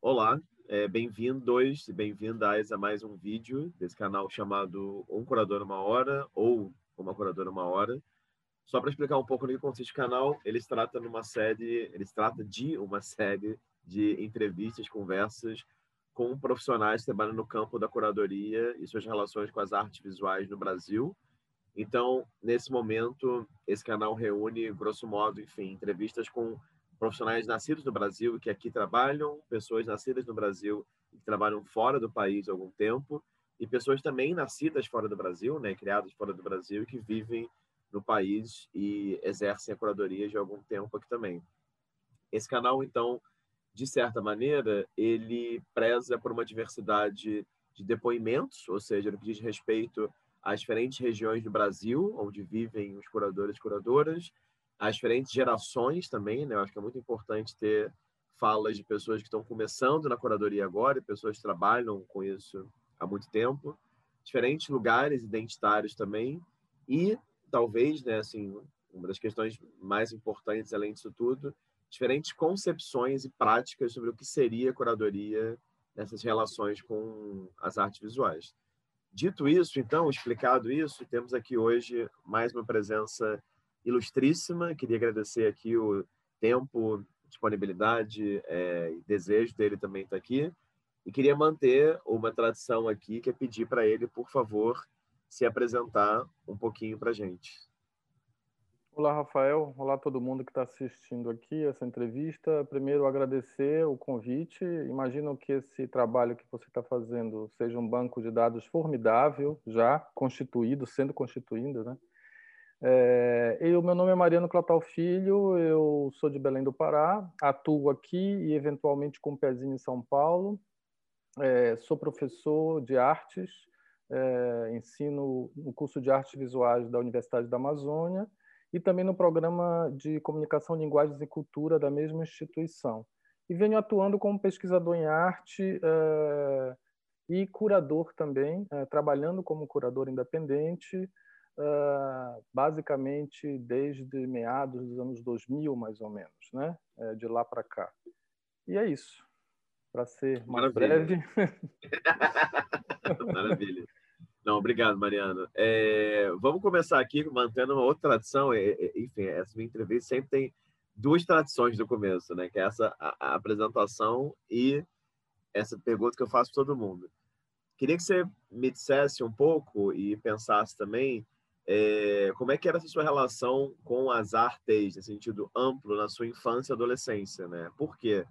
Olá, é, bem-vindos e bem-vindas a mais um vídeo desse canal chamado Um Curador Uma Hora ou Uma Curadora Uma Hora. Só para explicar um pouco no que consiste o canal, ele se trata numa série, ele trata de uma série de entrevistas, conversas com profissionais que trabalham no campo da curadoria e suas relações com as artes visuais no Brasil. Então, nesse momento, esse canal reúne, grosso modo, enfim, entrevistas com profissionais nascidos no Brasil e que aqui trabalham, pessoas nascidas no Brasil e que trabalham fora do país há algum tempo, e pessoas também nascidas fora do Brasil, né, criadas fora do Brasil e que vivem no país e exercem a curadoria de algum tempo aqui também. Esse canal, então, de certa maneira, ele preza por uma diversidade de depoimentos, ou seja, no que diz respeito às diferentes regiões do Brasil, onde vivem os curadores e curadoras, as diferentes gerações também, né? Eu acho que é muito importante ter falas de pessoas que estão começando na curadoria agora, e pessoas que trabalham com isso há muito tempo, diferentes lugares identitários também, e talvez, né, assim, uma das questões mais importantes além disso tudo, diferentes concepções e práticas sobre o que seria curadoria nessas relações com as artes visuais. Dito isso, então, explicado isso, temos aqui hoje mais uma presença ilustríssima. Queria agradecer aqui o tempo, disponibilidade é, e desejo dele também estar aqui. E queria manter uma tradição aqui, que é pedir para ele, por favor, se apresentar um pouquinho para a gente. Olá, Rafael. Olá, todo mundo que está assistindo aqui essa entrevista. Primeiro, agradecer o convite. Imagino que esse trabalho que você está fazendo seja um banco de dados formidável, já constituído, sendo constituído, né? É, eu, meu nome é Mariano Clotal Filho, eu sou de Belém do Pará, atuo aqui e eventualmente com um pezinho em São Paulo. É, sou professor de artes, é, ensino no curso de artes visuais da Universidade da Amazônia e também no programa de comunicação, linguagens e cultura da mesma instituição. E venho atuando como pesquisador em arte é, e curador também, é, trabalhando como curador independente, basicamente desde meados dos anos 2000, mais ou menos, né? É, de lá para cá. E é isso. Para ser mais Maravilha. breve. Maravilha. Não, obrigado, Mariano. É, vamos começar aqui mantendo uma outra tradição. enfim, essa minha entrevista sempre tem duas tradições no começo, né? Que é essa a, a apresentação e essa pergunta que eu faço para todo mundo. Queria que você me dissesse um pouco e pensasse também é, como é que era essa sua relação com as artes, no sentido amplo, na sua infância e adolescência, né? Por quê?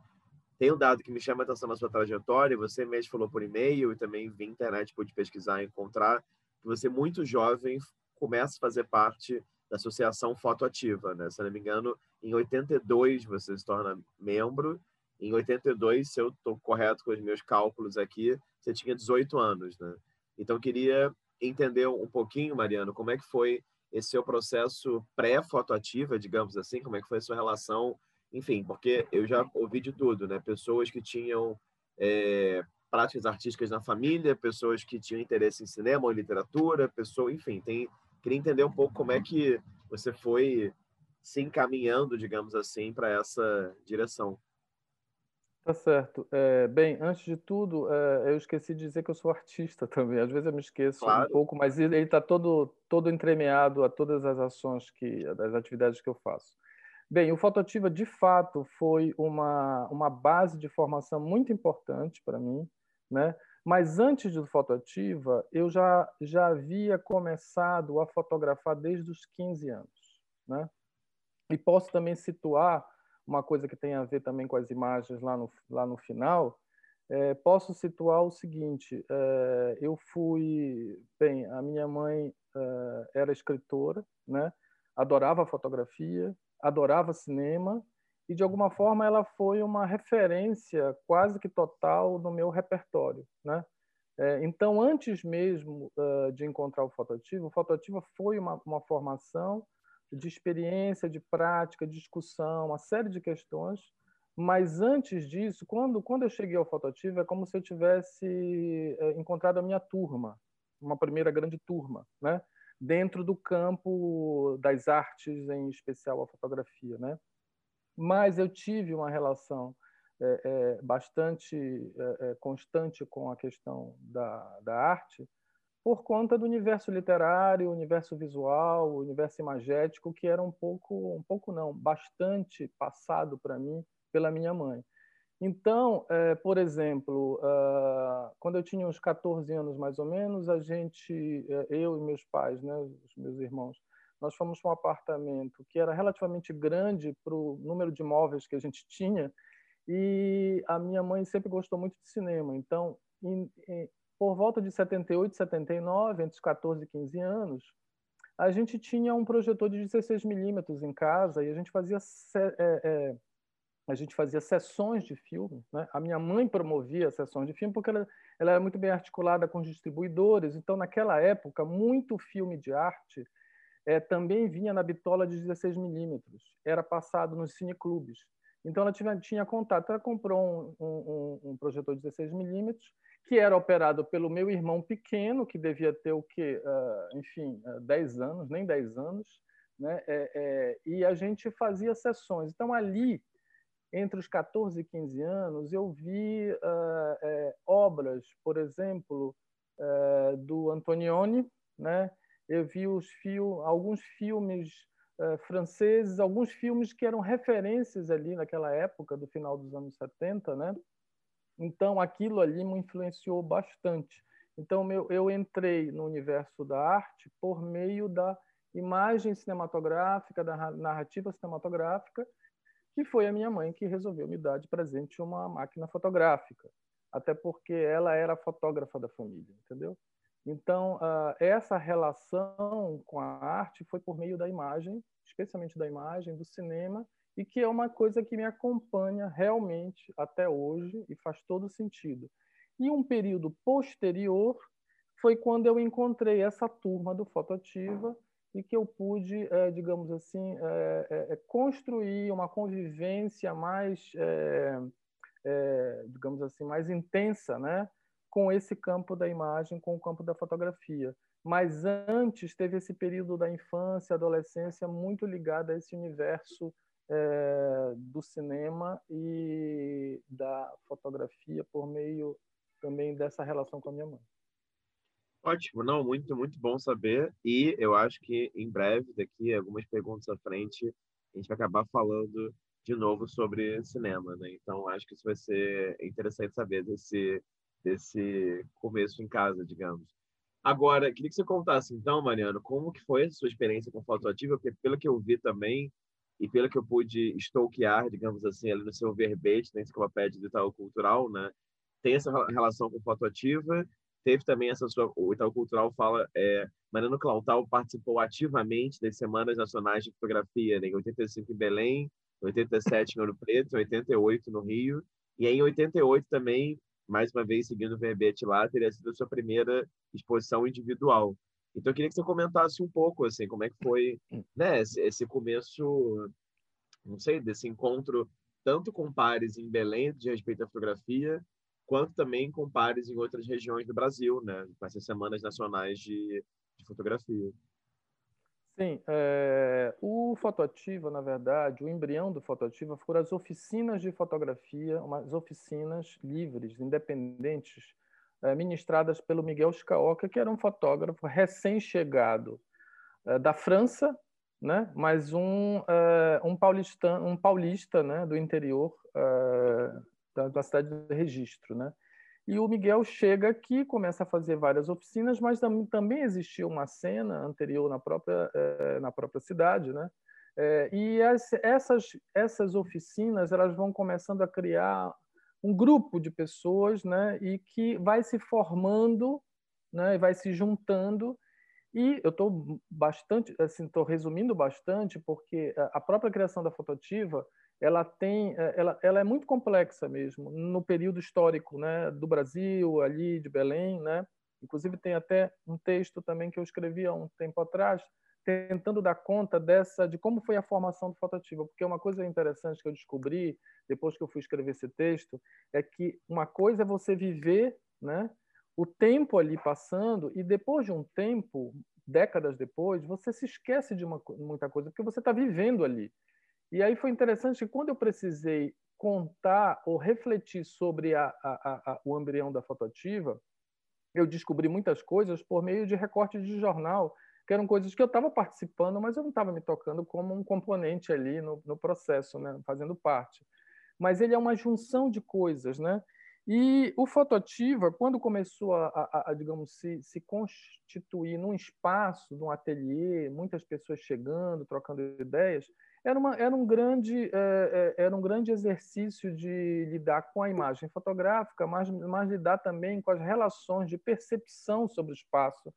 Tem um dado que me chama a atenção na sua trajetória, você mesmo falou por e-mail e também via internet, pude pesquisar e encontrar, que você, muito jovem, começa a fazer parte da Associação Fotoativa, né? Se não me engano, em 82 você se torna membro, em 82, se eu estou correto com os meus cálculos aqui, você tinha 18 anos, né? Então, queria entender um pouquinho, Mariano, como é que foi esse seu processo pré-fotoativa, digamos assim, como é que foi a sua relação, enfim, porque eu já ouvi de tudo, né? Pessoas que tinham é, práticas artísticas na família, pessoas que tinham interesse em cinema ou literatura, pessoa, enfim, tem queria entender um pouco como é que você foi se encaminhando, digamos assim, para essa direção. Tá certo. É, bem, antes de tudo, é, eu esqueci de dizer que eu sou artista também. Às vezes eu me esqueço claro. um pouco, mas ele está todo, todo entremeado a todas as ações, que, as atividades que eu faço. Bem, o Fotoativa, de fato, foi uma, uma base de formação muito importante para mim, né? Mas antes do Fotoativa, eu já, já havia começado a fotografar desde os 15 anos, né? E posso também situar uma coisa que tem a ver também com as imagens lá no, lá no final, é, posso situar o seguinte: é, eu fui. Bem, a minha mãe é, era escritora, né? adorava fotografia, adorava cinema, e de alguma forma ela foi uma referência quase que total no meu repertório. Né? É, então, antes mesmo uh, de encontrar o Fotoativo, o Fotoativo foi uma, uma formação de experiência, de prática, discussão, uma série de questões. Mas antes disso, quando, quando eu cheguei ao Fotoativo, é como se eu tivesse é, encontrado a minha turma, uma primeira grande turma, né? dentro do campo das artes, em especial a fotografia. Né? Mas eu tive uma relação é, é, bastante é, é, constante com a questão da, da arte, por conta do universo literário, universo visual, universo imagético, que era um pouco, um pouco não, bastante passado para mim pela minha mãe. Então, é, por exemplo, uh, quando eu tinha uns 14 anos mais ou menos, a gente, é, eu e meus pais, né, os meus irmãos, nós fomos para um apartamento que era relativamente grande para o número de móveis que a gente tinha e a minha mãe sempre gostou muito de cinema. Então, em, em, por volta de 78, 79, entre os 14 e 15 anos, a gente tinha um projetor de 16 milímetros em casa e a gente fazia é, é, a gente fazia sessões de filme. Né? A minha mãe promovia sessões de filme porque ela, ela era muito bem articulada com os distribuidores. Então, naquela época, muito filme de arte é, também vinha na bitola de 16 milímetros. Era passado nos cineclubes. Então, ela tinha, tinha contato. Ela comprou um, um, um projetor de 16 milímetros que era operado pelo meu irmão pequeno, que devia ter o quê? Uh, enfim, uh, 10 anos, nem 10 anos. Né? É, é, e a gente fazia sessões. Então, ali entre os 14 e 15 anos, eu vi uh, é, obras, por exemplo, do Antonioni, né? eu vi os fio, alguns filmes uh, franceses, alguns filmes que eram referências ali naquela época, do final dos anos 70. Né? Então, aquilo ali me influenciou bastante. Então, meu, eu entrei no universo da arte por meio da imagem cinematográfica, da narrativa cinematográfica, que foi a minha mãe que resolveu me dar de presente uma máquina fotográfica, até porque ela era a fotógrafa da família, entendeu? Então, uh, essa relação com a arte foi por meio da imagem, especialmente da imagem, do cinema, e que é uma coisa que me acompanha realmente até hoje e faz todo sentido. E um período posterior foi quando eu encontrei essa turma do Fotoativa, e que eu pude, é, digamos assim, é, é, construir uma convivência mais, digamos assim, mais intensa, né, com esse campo da imagem, com o campo da fotografia. Mas antes teve esse período da infância, adolescência muito ligado a esse universo do cinema e da fotografia por meio também dessa relação com a minha mãe. Ótimo, não, muito, muito bom saber. E eu acho que em breve, daqui algumas perguntas à frente, a gente vai acabar falando de novo sobre cinema, né? Então acho que isso vai ser interessante saber desse desse começo em casa, digamos. Agora, queria que você contasse então, Mariano, como que foi a sua experiência com fotoativa, porque pelo que eu vi também e pelo que eu pude stalkear, digamos assim, ali no seu verbete na enciclopédia do Itaú Cultural, né? Tem essa relação com fotoativa teve também essa sua. O Itaú Cultural fala. É, Mariano Clautal participou ativamente das Semanas Nacionais de Fotografia, né, em 85 em Belém, 87 em Ouro Preto, 88 no Rio, e aí, em 88 também, mais uma vez seguindo o verbete lá, teria sido a sua primeira exposição individual. Então, eu queria que você comentasse um pouco, assim, como é que foi né, esse, começo, não sei, desse encontro tanto com pares em Belém, de respeito à fotografia, quanto também com pares em outras regiões do Brasil, né? Com essas semanas nacionais de, de fotografia. Sim, é, o Fotoativa, na verdade, o embrião do Fotoativa foram as oficinas de fotografia, umas oficinas livres, independentes, é, ministradas pelo Miguel Scaoca, que era um fotógrafo recém-chegado é, da França, né? mas um, um, paulista, um paulista né? do interior da, da cidade de registro, né? E o Miguel chega aqui, começa a fazer várias oficinas, mas tam, também existia uma cena anterior na própria, eh, na própria cidade, né? Eh, e as, essas, essas oficinas elas vão começando a criar um grupo de pessoas, né? E que vai se formando, né? E vai se juntando. E eu estou bastante, assim, estou resumindo bastante, porque a própria criação da fotoativa ela tem, é, ela, ela é muito complexa mesmo no período histórico, né, do Brasil ali de Belém, né. Inclusive tem até um texto também que eu escrevi há um tempo atrás tentando dar conta dessa de como foi a formação do fotoativo, porque uma coisa interessante que eu descobri depois que eu fui escrever esse texto é que uma coisa é você viver, né, o tempo ali passando e depois de um tempo, décadas depois, você se esquece de uma, muita coisa porque você está vivendo ali. E aí foi interessante que quando eu precisei contar ou refletir sobre a, a, a, o embrião da fotoativa, eu descobri muitas coisas por meio de recortes de jornal, que eram coisas que eu estava participando, mas eu não estava me tocando como um componente ali no, no processo, né? fazendo parte. Mas ele é uma junção de coisas, né? E o Fotoativa, quando começou a, a, a, digamos, se, se constituir num espaço, num ateliê, muitas pessoas chegando, trocando ideias, era, uma, era, um grande, é, é, era um grande exercício de lidar com a imagem fotográfica, mas, mas lidar também com as relações de percepção sobre o espaço,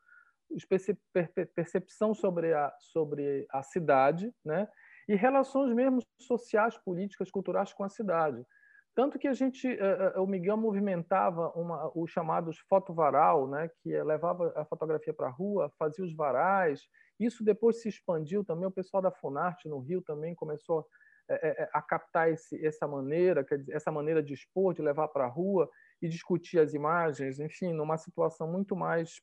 percepção sobre a, sobre a cidade, né? e relações mesmo sociais, políticas, culturais com a cidade. Tanto que a gente, eh, o Miguel movimentava uma, os chamados fotovaral, né, que é, levava a fotografia para a rua, fazia os varais. Isso depois se expandiu também. O pessoal da Funarte no Rio também começou eh, a captar esse, essa maneira, essa maneira de expor, de levar para a rua e discutir as imagens, enfim, numa situação muito mais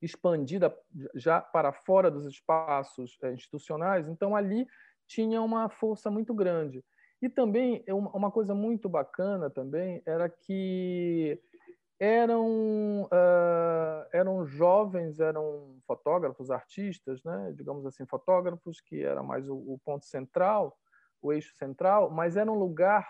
expandida já para fora dos espaços institucionais. Então ali tinha uma força muito grande. E também, uma coisa muito bacana também era que eram, uh, eram jovens, eram fotógrafos, artistas, né? digamos assim, fotógrafos, que era mais o, o ponto central, o eixo central, mas era um lugar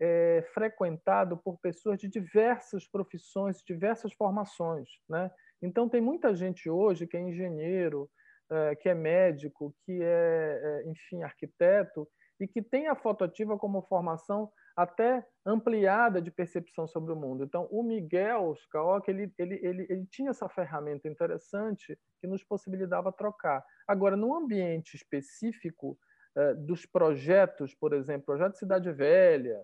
é, frequentado por pessoas de diversas profissões, diversas formações. Né? Então, tem muita gente hoje que é engenheiro, é, que é médico, que é, é enfim, arquiteto, e que tem a fotoativa como formação até ampliada de percepção sobre o mundo. Então, o Miguel Skaok, ele, ele, ele, ele tinha essa ferramenta interessante que nos possibilitava trocar. Agora, no ambiente específico eh, dos projetos, por exemplo, projeto Cidade Velha,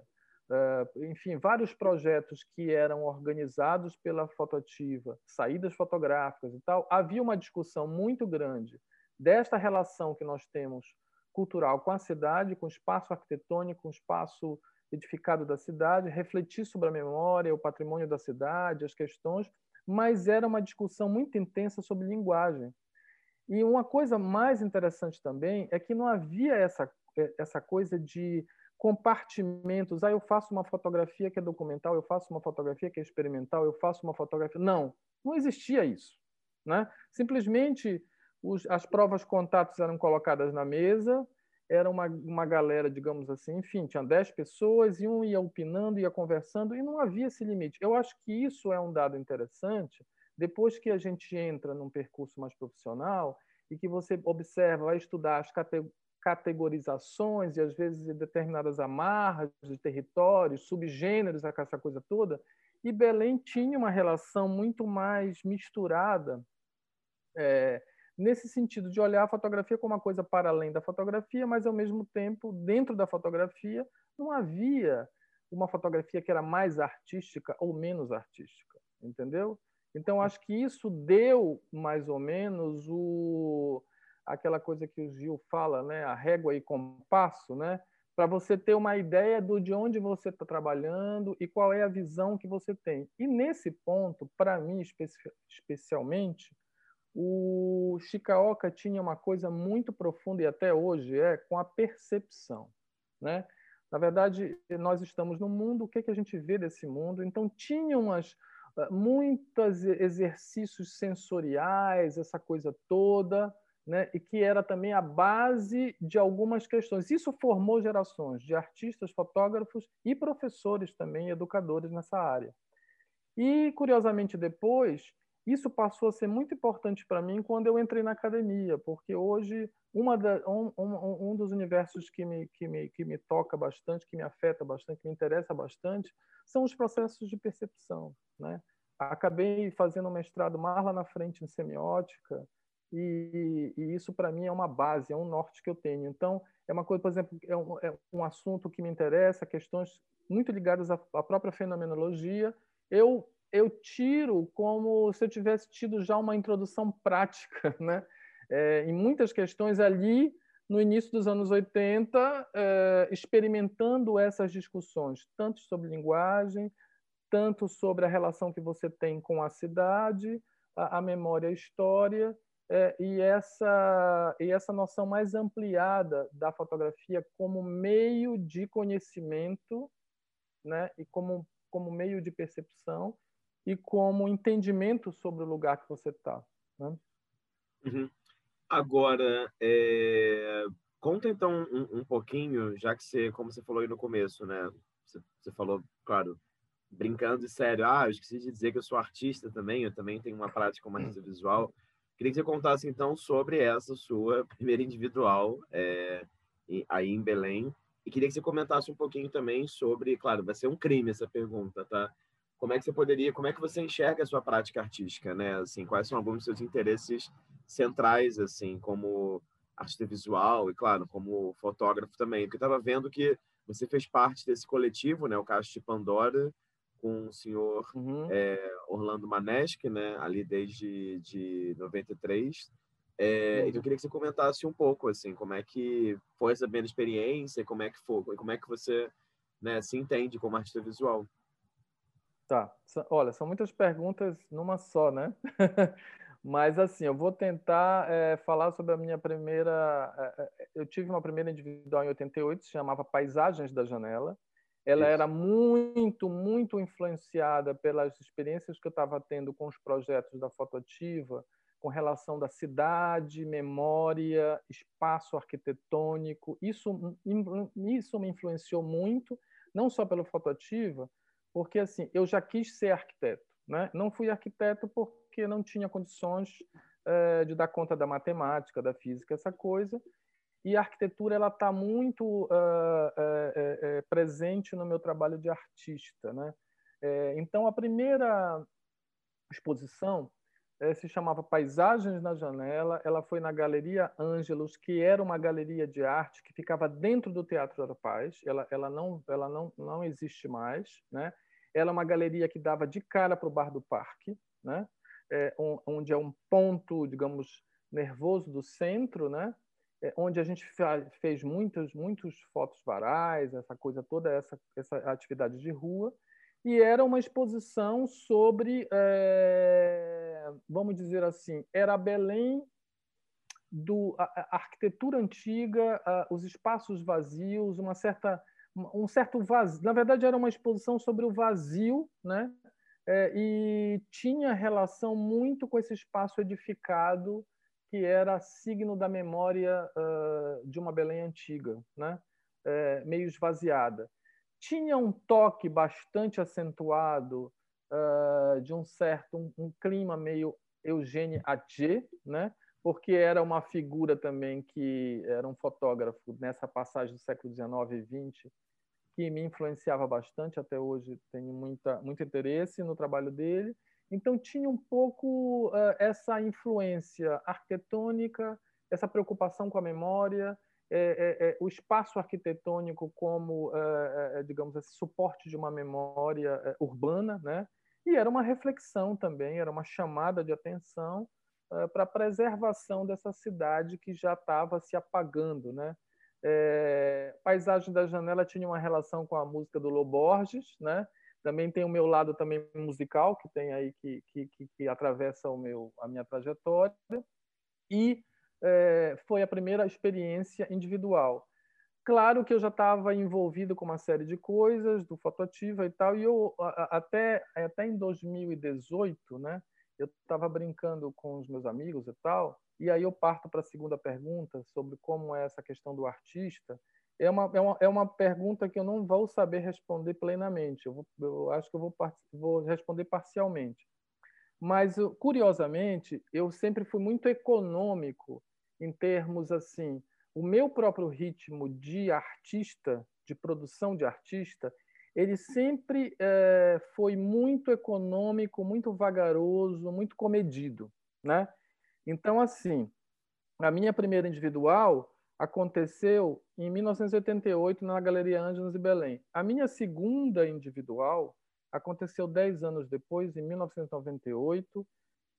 eh, enfim, vários projetos que eram organizados pela fotoativa, saídas fotográficas e tal, havia uma discussão muito grande desta relação que nós temos cultural com a cidade, com o espaço arquitetônico, com o espaço edificado da cidade, refletir sobre a memória, o patrimônio da cidade, as questões, mas era uma discussão muito intensa sobre linguagem. E uma coisa mais interessante também é que não havia essa, essa coisa de compartimentos. Ah, eu faço uma fotografia que é documental, eu faço uma fotografia que é experimental, eu faço uma fotografia. Não, não existia isso. Né? Simplesmente os, as provas contatos eram colocadas na mesa, era uma, uma galera, digamos assim, enfim, tinha 10 pessoas e um ia opinando, ia conversando, e não havia esse limite. Eu acho que isso é um dado interessante, depois que a gente entra num percurso mais profissional e que você observa, vai estudar as categorizações e às vezes determinadas amarras de territórios, subgêneros, essa coisa toda, e Belém tinha uma relação muito mais misturada é, nesse sentido de olhar a fotografia como uma coisa para além da fotografia, mas ao mesmo tempo, dentro da fotografia, não havia uma fotografia que era mais artística ou menos artística, entendeu? Então acho que isso deu mais ou menos o aquela coisa que o Gil fala, né, a régua e compasso, né, para você ter uma ideia do de onde você está trabalhando e qual é a visão que você tem. E nesse ponto, para mim especi especialmente, o Shikaoka tinha uma coisa muito profunda e até hoje é com a percepção, né? Na verdade, nós estamos no mundo, o que, é que a gente vê desse mundo? Então, tinha umas ah, muitos exercícios sensoriais, essa coisa toda, né? e que era também a base de algumas questões. Isso formou gerações de artistas, fotógrafos e professores também, educadores nessa área. E, curiosamente, depois, isso passou a ser muito importante para mim quando eu entrei na academia, porque hoje da, um, um, um, dos universos que me, que, me, que me toca bastante, que me afeta bastante, que me interessa bastante, são os processos de percepção. Né? Acabei fazendo um mestrado mais lá na frente em semiótica, e, e isso para mim é uma base, é um norte que eu tenho. Então, é uma coisa, por exemplo, é um, é um assunto que me interessa, questões muito ligadas à, à própria fenomenologia. Eu eu tiro como se eu tivesse tido já uma introdução prática, né? É, em muitas questões ali no início dos anos 80, é, experimentando essas discussões, tanto sobre linguagem, tanto sobre a relação que você tem com a cidade, a, a memória a história, é, e, essa, e essa noção mais ampliada da fotografia como meio de conhecimento né, e como, como meio de percepção e como entendimento sobre o lugar que você está. Né? Uhum. Agora, é... conta então um, um, pouquinho, já que você, como você falou aí no começo, né? Você, você falou, claro, brincando e sério, ah, eu esqueci de dizer que eu sou artista também, eu também tenho uma prática como artista visual. Queria que você contasse então sobre essa sua primeira individual é, aí em Belém. E queria que você comentasse um pouquinho também sobre, claro, vai ser um crime essa pergunta, tá? Como é que você poderia, como é que você enxerga a sua prática artística, né? Assim, quais são alguns dos seus interesses centrais, assim, como artista visual e, claro, como fotógrafo também? Porque eu estava vendo que você fez parte desse coletivo, né? O Caixa de Pandora, com o senhor uhum. é, Orlando Maneschi, né, ali desde de 93. É, uhum. Então eu queria que você comentasse um pouco assim, como é que foi essa primeira experiência, como é que foi, como é que você né, se entende como artista visual. Tá, olha, são muitas perguntas numa só, né? Mas assim, eu vou tentar é, falar sobre a minha primeira. É, eu tive uma primeira individual em 88, se chamava Paisagens da Janela ela era muito, muito influenciada pelas experiências que eu estava tendo com os projetos da Fotoativa, com relação da cidade, memória, espaço arquitetônico. Isso, isso me influenciou muito, não só pelo Fotoativa, porque assim eu já quis ser arquiteto. Né? Não fui arquiteto porque não tinha condições é, de dar conta da matemática, da física, essa coisa e a arquitetura ela está muito uh, uh, presente no meu trabalho de artista, né? É, então a primeira exposição é, se chamava Paisagens na Janela. Ela foi na Galeria Ângelos, que era uma galeria de arte que ficava dentro do Teatro da Paz. Ela, ela não, ela não, não existe mais, né? Ela é uma galeria que dava de cara para o Bar do Parque, né? É, onde é um ponto, digamos, nervoso do centro, né? É, onde a gente fez muitos, muitos fotos varais, essa coisa toda, essa, essa atividade de rua, e era uma exposição sobre, é, vamos dizer assim, era Belém do a, a arquitetura antiga, a, os espaços vazios, uma certa um certo vazio. Na verdade, era uma exposição sobre o vazio, né? É, e tinha relação muito com esse espaço edificado que era signo da memória uh, de uma Belém antiga, né? É, meio esvaziada. Tinha um toque bastante acentuado uh, de um certo um, um, clima meio Eugênio Adjé, né? porque era uma figura também que era um fotógrafo nessa passagem do século XIX e XX que me influenciava bastante até hoje tenho muita muito interesse no trabalho dele então, tinha um pouco uh, essa influência arquitetônica, essa preocupação com a memória, é, é, é, o espaço arquitetônico como, digamos, esse suporte de uma memória urbana, né? E era uma reflexão também, era uma chamada de atenção para a preservação dessa cidade que já estava se apagando, né? É, Paisagem da Janela tinha uma relação com a música do Loborges, né? Também tem o meu lado também musical, que tem aí que, que, que, que atravessa o meu, a minha trajetória. E é, foi a primeira experiência individual. Claro que eu já estava envolvido com uma série de coisas do Fotoativa e tal, e eu até, até em 2018, né, eu estava brincando com os meus amigos e tal, e aí eu parto para a segunda pergunta sobre como é essa questão do artista, é uma, é, uma, é uma pergunta que eu não vou saber responder plenamente. Eu, vou, eu acho que eu vou, vou responder parcialmente. Mas, curiosamente, eu sempre fui muito econômico em termos assim. O meu próprio ritmo de artista, de produção de artista, ele sempre é, foi muito econômico, muito vagaroso, muito comedido, né? Então, assim, a minha primeira individual aconteceu em 1988 na Galeria Ângelos de Belém. A minha segunda individual aconteceu dez anos depois, em 1998,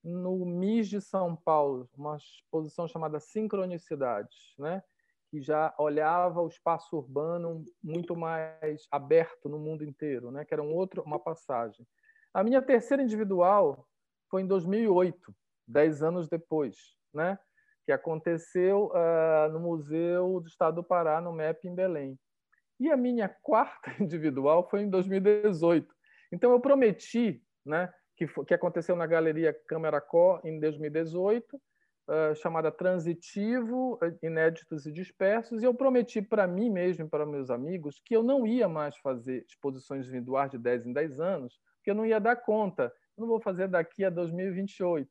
no MIS de São Paulo, uma exposição chamada Sincronicidades, né? que já olhava o espaço urbano muito mais aberto no mundo inteiro, né? que era um outro, uma passagem. A minha terceira individual foi em 2008, dez anos depois, né? que aconteceu uh, no Museu do Estado do Pará, no MEP, em Belém. E a minha quarta individual foi em 2018. Então, eu prometi, né, que, que aconteceu na Galeria Câmara Có, em 2018, uh, chamada Transitivo, Inéditos e Dispersos, e eu prometi para mim mesmo e para meus amigos que eu não ia mais fazer exposições individuais de 10 em 10 anos, porque eu não ia dar conta. Eu não vou fazer daqui a 2028.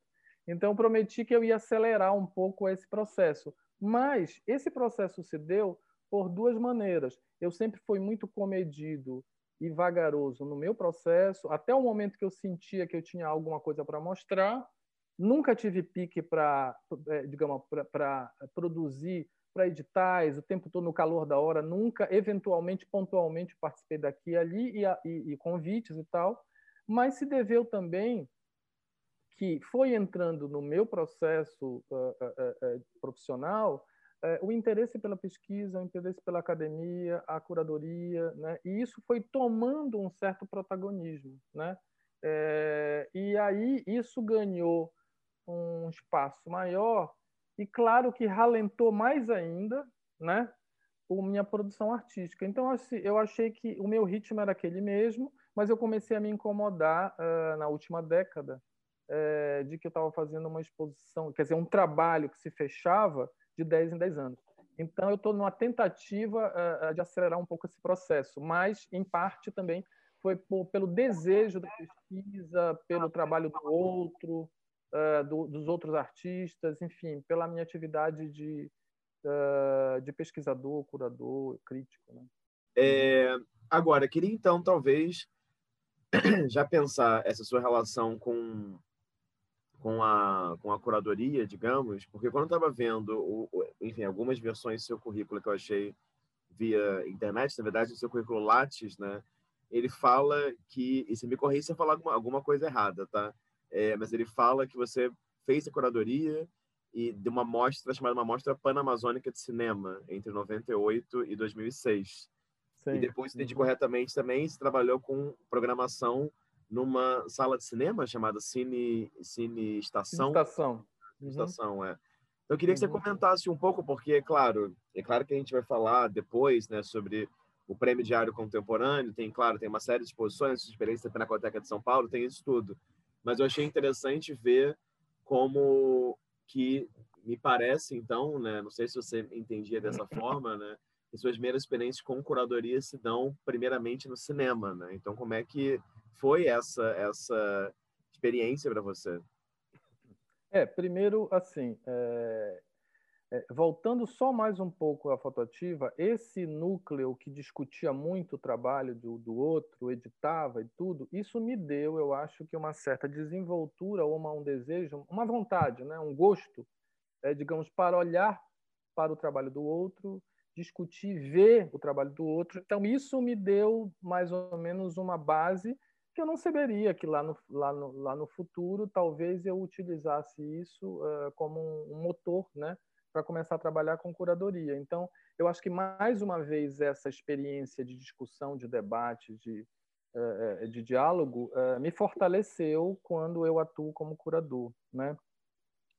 Então, eu prometi que eu ia acelerar um pouco esse processo. Mas esse processo se deu por duas maneiras. Eu sempre fui muito comedido e vagaroso no meu processo, até o momento que eu sentia que eu tinha alguma coisa para mostrar. Nunca tive pique para, é, digamos, para produzir para editais, o tempo todo no calor da hora, nunca, eventualmente, pontualmente, participei daqui e ali, e, e, convites e tal, mas se deveu também que foi entrando no meu processo uh, uh, uh, profissional o interesse pela pesquisa, o interesse pela academia, a curadoria, né? e isso foi tomando um certo protagonismo. Né? É, e aí isso ganhou um espaço maior e, claro, que ralentou mais ainda né? a minha produção artística. Então, assim, eu achei que o meu ritmo era aquele mesmo, mas eu comecei a me incomodar na última década é, de que eu estava fazendo uma exposição, quer dizer, um trabalho que se fechava de 10 em 10 anos. Então, eu estou numa tentativa uh, de acelerar um pouco esse processo, mas, em parte, também foi por, pelo desejo da pesquisa, pelo trabalho do outro, uh, do, dos outros artistas, enfim, pela minha atividade de, uh, de pesquisador, curador, crítico. Né? É, agora, queria então, talvez, já pensar essa sua relação com com a, com a curadoria, digamos, porque quando eu estava vendo, o, o, enfim, algumas versões do seu currículo que eu achei via internet, na verdade, o seu currículo Lattes, né? Ele fala que, e se me corrija se eu falar alguma, alguma coisa errada, tá? É, mas ele fala que você fez a curadoria e de uma mostra chamada uma mostra panamazônica de cinema entre 98 e 2006. Sim. E depois, se entendi uhum. corretamente também, você trabalhou com programação numa sala de cinema chamada Cine, Cine Estação. Estação. Uhum. Estação, é. Então, eu queria que você uhum. comentasse um pouco, porque, é claro, é claro que a gente vai falar depois né, sobre o Prêmio Diário Contemporâneo, tem, claro, tem uma série de exposições, experiência da Pinacoteca de São Paulo, tem isso tudo. Mas eu achei interessante ver como que me parece, então, né, não sei se você entendia dessa forma, né, que suas primeiras experiências com curadoria se dão primeiramente no cinema, né? Então, como é que foi essa essa experiência para você? É, primeiro, assim, é, é, voltando só mais um pouco à fotoativa, esse núcleo que discutia muito o trabalho do, do outro, editava e tudo, isso me deu, eu acho que uma certa desenvoltura ou uma, um desejo, uma vontade, né, um gosto, é, digamos, para olhar para o trabalho do outro, discutir, ver o trabalho do outro. Então, isso me deu mais ou menos uma base que eu não saberia que lá no, lá no, lá no futuro talvez eu utilizasse isso uh, como um, motor né, para começar a trabalhar com curadoria. Então, eu acho que mais uma vez essa experiência de discussão, de debate, de, uh, de diálogo, uh, me fortaleceu quando eu atuo como curador. Né?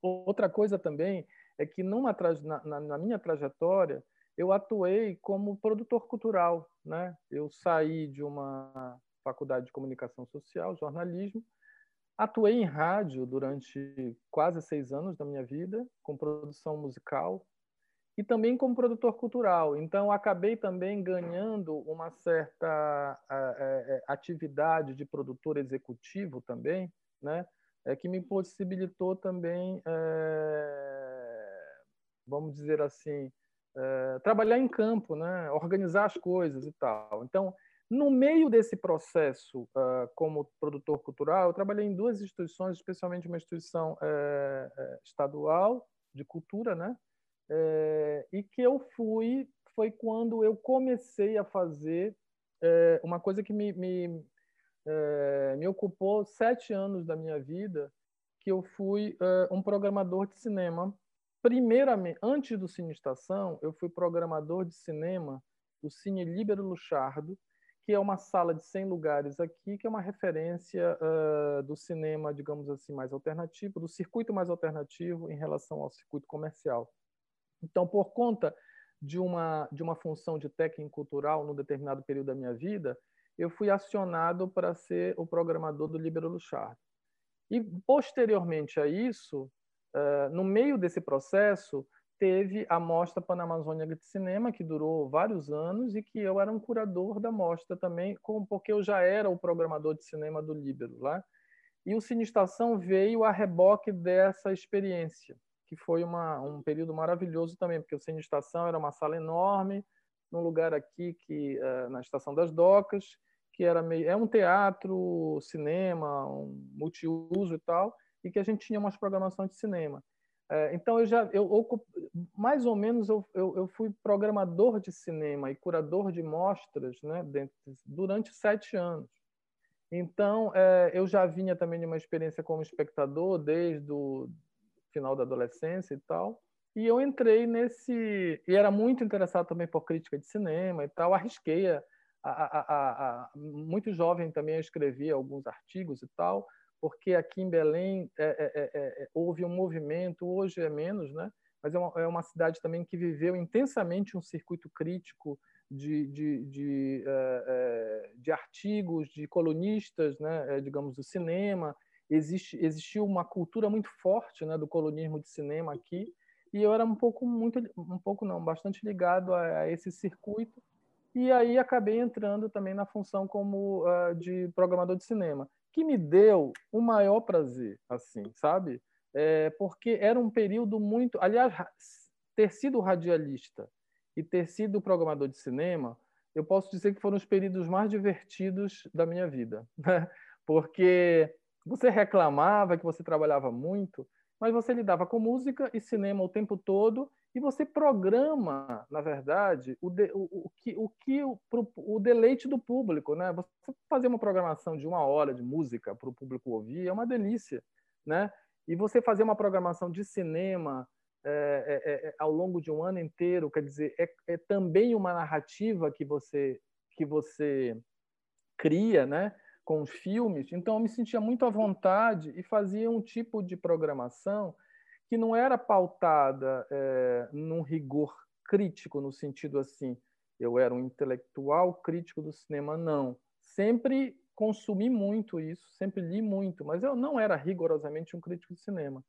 Outra coisa também é que numa, na, na minha trajetória, eu atuei como produtor cultural. Né? Eu saí de uma Faculdade de Comunicação Social, jornalismo. Atuei em rádio durante quase seis anos da minha vida, com produção musical e também como produtor cultural. Então, acabei também ganhando uma certa é, atividade de produtor executivo também, né? É, que me possibilitou também, vamos dizer assim, trabalhar em campo, né? organizar as coisas e tal. Então, no meio desse processo, uh, como produtor cultural, eu trabalhei em duas instituições, especialmente uma instituição é, estadual de cultura, né? É, e que eu fui, foi quando eu comecei a fazer uma coisa que me, me, me, ocupou sete anos da minha vida, que eu fui um programador de cinema. Primeiramente, antes do Cine Estação, eu fui programador de cinema do Cine Líbero Luchardo, que é uma sala de 100 lugares aqui, que é uma referência uh, do cinema, digamos assim, mais alternativo, do circuito mais alternativo em relação ao circuito comercial. Então, por conta de uma, de uma função de técnico cultural num determinado período da minha vida, eu fui acionado para ser o programador do Libero Luchard. E, posteriormente a isso, uh, no meio desse processo, teve a Mostra Panamazônica de Cinema, que durou vários anos e que eu era um curador da mostra também, porque eu já era o programador de cinema do Líbero lá. E o Cine Estação veio a reboque dessa experiência, que foi uma, um período maravilhoso também, porque o Cine Estação era uma sala enorme, num lugar aqui que uh, na Estação das Docas, que era meio é um teatro, cinema, um multiuso e tal, e que a gente tinha umas programações de cinema. É, então eu já eu, mais ou menos eu, eu, eu, fui programador de cinema e curador de mostras né durante sete anos. Então é, eu já vinha também de uma experiência como espectador desde o final da adolescência e tal. E eu entrei nesse e era muito interessado também por crítica de cinema e tal arrisquei a, a, a, a muito jovem também eu escrevi alguns artigos e tal porque aqui em Belém é, é, é, é, houve um movimento, hoje é menos, né? mas é uma, é uma cidade também que viveu intensamente um circuito crítico de, de, de, é, de artigos, de colunistas, né? digamos, do cinema. Existe, existiu uma cultura muito forte né? do colonismo de cinema aqui, e eu era um pouco, muito, um pouco não, bastante ligado a, a esse circuito, e aí acabei entrando também na função como uh, de programador de cinema que me deu o maior prazer, assim, sabe? É, porque era um período muito. Aliás, ter sido radialista e ter sido programador de cinema, eu posso dizer que foram os períodos mais divertidos da minha vida, né? porque você reclamava que você trabalhava muito, mas você lidava com música e cinema o tempo todo e você programa, na verdade, o, de, o, o que, o, que o, o, deleite do público. Né? Você fazer uma programação de uma hora de música para o público ouvir é uma delícia. Né? E você fazer uma programação de cinema é, é, é, ao longo de um ano inteiro, quer dizer, é, é também uma narrativa que você, que você cria né? com os filmes. Então, eu me sentia muito à vontade e fazia um tipo de programação que não era pautada é, num rigor crítico, no sentido assim, eu era um intelectual crítico do cinema, não. Sempre consumi muito isso, sempre li muito, mas eu não era rigorosamente um crítico de cinema.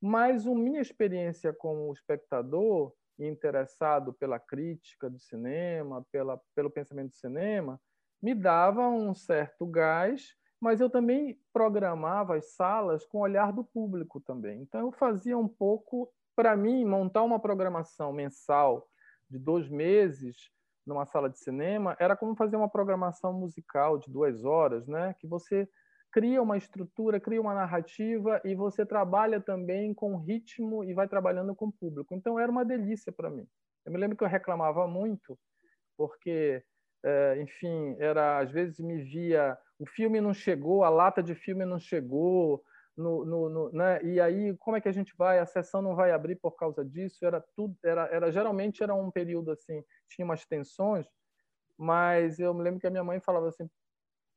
Mas a minha experiência como espectador, interessado pela crítica do cinema, pela, pelo pensamento do cinema, me dava um certo gás mas eu também programava as salas com o olhar do público também. Então, eu fazia um pouco, para mim, montar uma programação mensal de dois meses numa sala de cinema era como fazer uma programação musical de duas horas, né? que você cria uma estrutura, cria uma narrativa e você trabalha também com ritmo e vai trabalhando com o público. Então, era uma delícia para mim. Eu me lembro que eu reclamava muito, porque, eh, enfim, era às vezes me via o filme não chegou, a lata de filme não chegou, no, no, no, né? e aí como é que a gente vai? A sessão não vai abrir por causa disso? Era tudo, era, era geralmente era um período assim, tinha umas tensões, mas eu me lembro que a minha mãe falava assim: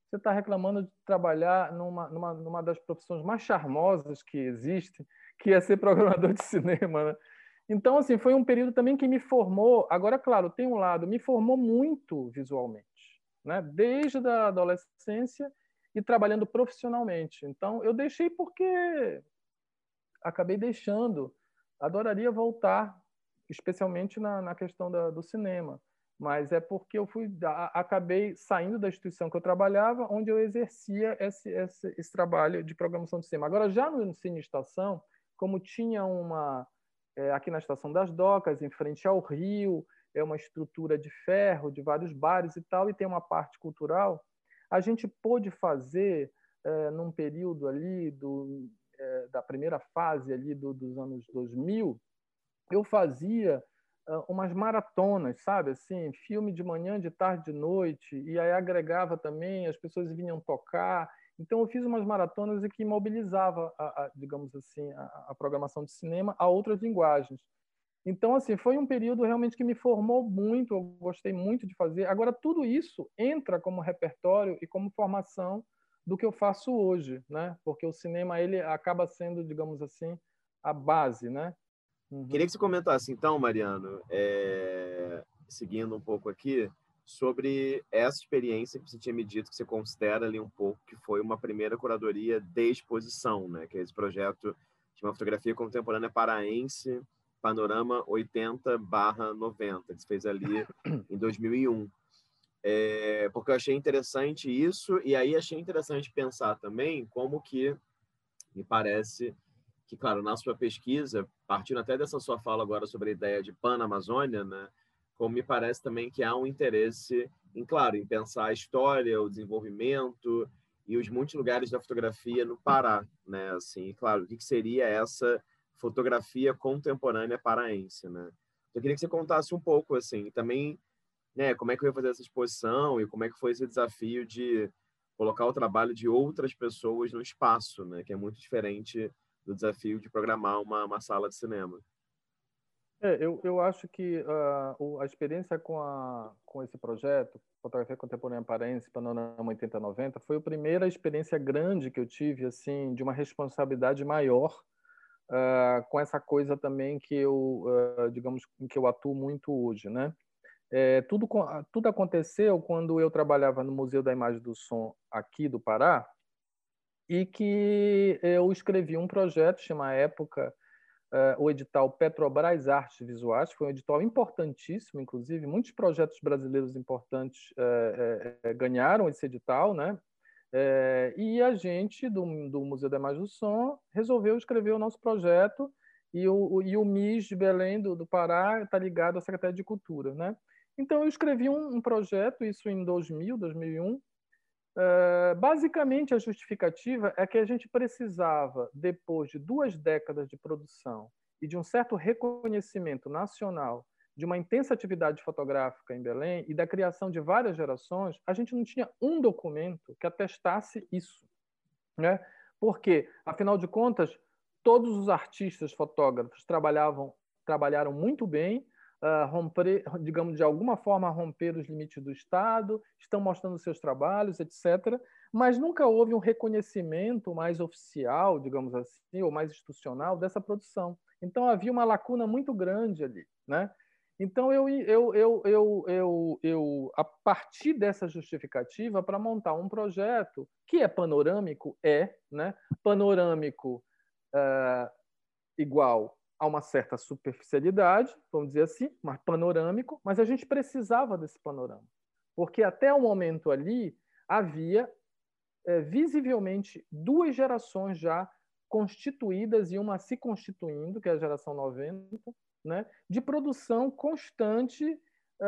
você está reclamando de trabalhar numa, numa, numa das profissões mais charmosas que existe, que é ser programador de cinema, né? Então, assim, foi um período também que me formou. Agora, claro, tem um lado, me formou muito visualmente né? desde a adolescência e trabalhando profissionalmente. Então, eu deixei porque acabei deixando. Adoraria voltar, especialmente na, na questão da, do cinema, mas é porque eu fui acabei saindo da instituição que eu trabalhava, onde eu exercia esse, esse, esse trabalho de programação de cinema. Agora, já no Cine Estação, como tinha uma é, aqui na Estação das Docas, em frente ao Rio, é uma estrutura de ferro, de vários bares e tal, e tem uma parte cultural, a gente pôde fazer, é, num período ali do, é, da primeira fase ali do, dos anos 2000, eu fazia uh, umas maratonas, sabe? Assim, filme de manhã, de tarde, de noite, e aí agregava também, as pessoas vinham tocar. Então, eu fiz umas maratonas e que mobilizava, a, a, digamos assim, a, a programação de cinema a outras linguagens. Então, assim, foi um período realmente que me formou muito, eu gostei muito de fazer. Agora, tudo isso entra como repertório e como formação do que eu faço hoje, né? Porque o cinema, ele acaba sendo, digamos assim, a base, né? Uhum. Queria que você comentasse, então, Mariano, é... seguindo um pouco aqui, sobre essa experiência que você tinha me dito que você considera ali um pouco que foi uma primeira curadoria de exposição, né? Que é esse projeto de uma fotografia contemporânea paraense, Panorama 80/90, que você fez ali em 2001. É, porque eu achei interessante isso e aí achei interessante pensar também como que me parece que, claro, na sua pesquisa, partindo até dessa sua fala agora sobre a ideia de Pan-Amazônia, né? como me parece também que há um interesse, em claro, em pensar a história, o desenvolvimento e os muitos lugares da fotografia no Pará, né? Assim, claro, o que seria essa fotografia contemporânea paraense, né? Eu queria que você contasse um pouco, assim, também, né, como é que eu ia fazer essa exposição e como é que foi esse desafio de colocar o trabalho de outras pessoas no espaço, né? Que é muito diferente do desafio de programar uma, uma sala de cinema. É, eu, eu acho que uh, a experiência com, a, com esse projeto, Fotografia Contemporânea Paraense, Panorama 8090, foi a primeira experiência grande que eu tive, assim, de uma responsabilidade maior uh, com essa coisa também que eu, uh, digamos, que eu atuo muito hoje, né? É, tudo, tudo aconteceu quando eu trabalhava no Museu da Imagem do Som aqui do Pará e que eu escrevi um projeto, chama Época, uh, o edital Petrobras Artes Visuais, foi um edital importantíssimo, inclusive, muitos projetos brasileiros importantes uh, uh, ganharam esse edital, né? E a gente, do, do, Museu da Imagem do Som, resolveu escrever o nosso projeto e o, e o MIS de Belém, do, do Pará, está ligado à Secretaria de Cultura, né? Então, eu escrevi um, um projeto, isso em 2000, 2001, Uh, basicamente, a justificativa é que a gente precisava, depois de duas décadas de produção e de um certo reconhecimento nacional de uma intensa atividade fotográfica em Belém e da criação de várias gerações, a gente não tinha um documento que atestasse isso. Né? Porque, afinal de contas, todos os artistas fotógrafos trabalhavam, trabalharam muito bem, uh, romper, digamos, de alguma forma romper os limites do Estado, estão mostrando seus trabalhos, etc. Mas nunca houve um reconhecimento mais oficial, digamos assim, ou mais institucional dessa produção. Então havia uma lacuna muito grande ali, né? Então eu eu eu eu eu, eu a partir dessa justificativa para montar um projeto que é panorâmico é, né? Panorâmico uh, igual a uma certa superficialidade, vamos dizer assim, mas panorâmico, mas a gente precisava desse panorama, porque até o momento ali havia é, visivelmente duas gerações já constituídas e uma se constituindo, que é a geração 90, né, de produção constante é,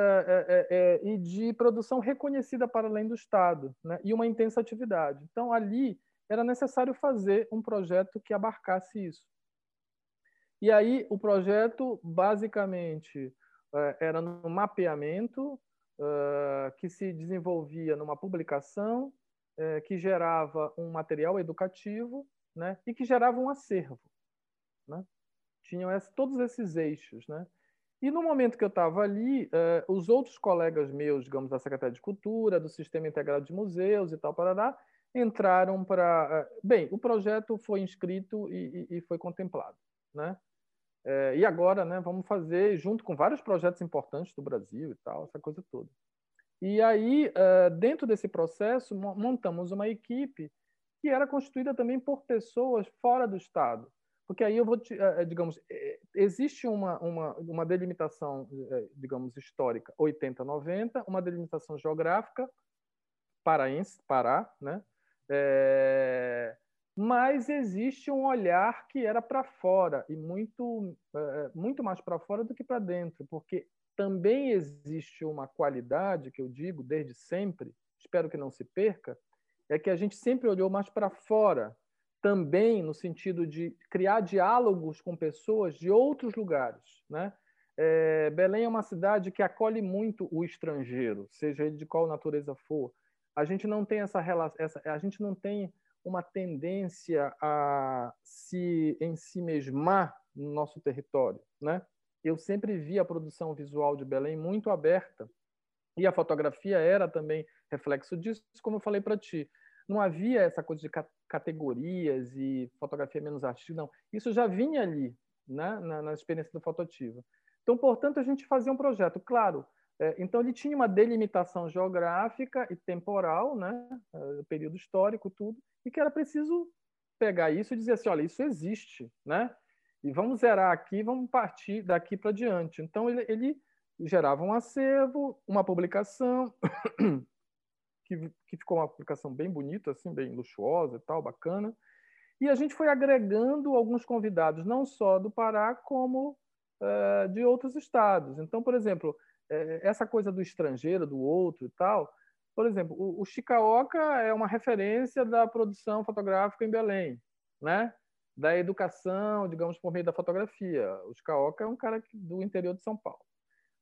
é, é, e de produção reconhecida para além do Estado, né, e uma intensa atividade. Então, ali era necessário fazer um projeto que abarcasse isso. E aí o projeto basicamente eh, era no mapeamento eh, que se desenvolvia numa publicação eh, que gerava um material educativo, né, e que gerava um acervo, né? Tinham todos esses eixos, né? E no momento que eu estava ali, os outros colegas meus, digamos, da Secretaria de Cultura, do Sistema Integrado de Museus e tal, parará, entraram para. Bem, o projeto foi inscrito e, e, e foi contemplado. Né? É, e agora, né, vamos fazer junto com vários projetos importantes do Brasil e tal, essa coisa toda. E aí, dentro desse processo, montamos uma equipe que era constituída também por pessoas fora do Estado. Porque aí eu vou, é, digamos, existe uma, uma, uma delimitação, digamos, histórica 80-90, uma delimitação geográfica, paraense, Pará, né? É, mas existe um olhar que era para fora e muito, muito mais para fora do que para dentro, porque também existe uma qualidade que eu digo desde sempre, espero que não se perca, é que a gente sempre olhou mais para fora, também no sentido de criar diálogos com pessoas de outros lugares, né? É, Belém é uma cidade que acolhe muito o estrangeiro, seja ele de qual natureza for. A gente não tem essa relação, essa, a gente não tem uma tendência a se em si mesmar no nosso território, né? eu sempre vi a produção visual de Belém muito aberta. E a fotografia era também reflexo disso, como eu falei para ti. Não havia essa coisa de categorias e fotografia menos artística, não. Isso já vinha ali, né, na, na experiência do fotoativa. Então, portanto, a gente fazia um projeto. Claro, é, então, ele tinha uma delimitação geográfica e temporal, né? É, período histórico, tudo, e que era preciso pegar isso e dizer assim: olha, isso existe, né? e vamos zerar aqui, vamos partir daqui para diante. Então, ele, ele, gerava um acervo, uma publicação, que, que ficou uma publicação bem bonita, assim, bem luxuosa e tal, bacana. E a gente foi agregando alguns convidados, não só do Pará, como uh, de outros estados. Então, por exemplo, é, essa coisa do estrangeiro, do outro e tal. Por exemplo, o, o Chicaoca é uma referência da produção fotográfica em Belém, né? da educação, digamos, por meio da fotografia. O Chicaoca é um cara do interior de São Paulo.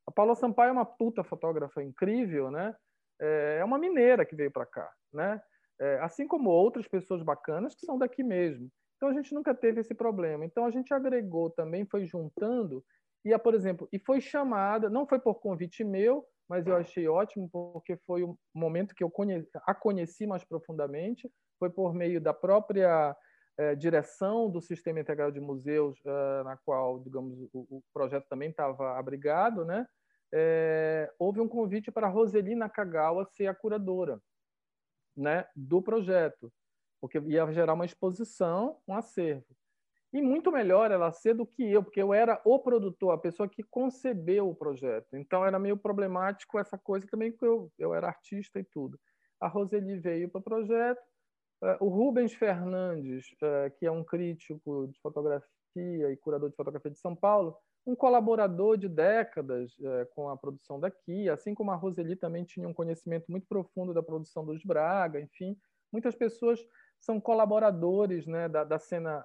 A Paula Sampaio é uma puta fotógrafa incrível, né? É, é uma mineira que veio para cá, né? É, assim como outras pessoas bacanas que são daqui mesmo. Então a gente nunca teve esse problema. Então a gente agregou também, foi juntando e, por exemplo, e foi chamada, não foi por convite meu, mas eu achei ótimo porque foi o momento que eu conheci, a conheci mais profundamente, foi por meio da própria é, direção do Sistema Integral de Museus, é, na qual, digamos, o, o projeto também estava abrigado, né? É, houve um convite para a Roseli Nakagawa ser a curadora né, do projeto, porque ia gerar uma exposição, um acervo. E muito melhor ela ser do que eu, porque eu era o produtor, a pessoa que concebeu o projeto. Então era meio problemático essa coisa também, porque eu, eu era artista e tudo. A Roseli veio para o projeto, é, o Rubens Fernandes, é, que é um crítico de fotografia e curador de fotografia de São Paulo, um colaborador de décadas é, com a produção daqui, assim como a Roseli também tinha um conhecimento muito profundo da produção dos Braga, enfim, muitas pessoas são colaboradores né, da, da cena,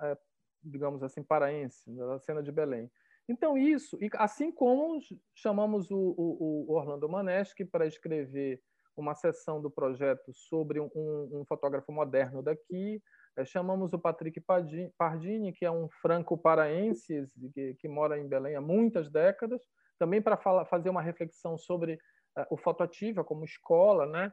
digamos assim, paraense, da cena de Belém. Então, isso, assim como chamamos o, o, o Orlando Maneschi para escrever uma sessão do projeto sobre um, um fotógrafo moderno daqui. É, chamamos o Patrick Pardini, que é um franco-paraense que, que, mora em Belém há muitas décadas, também para fazer uma reflexão sobre uh, o fotoativa como escola, né?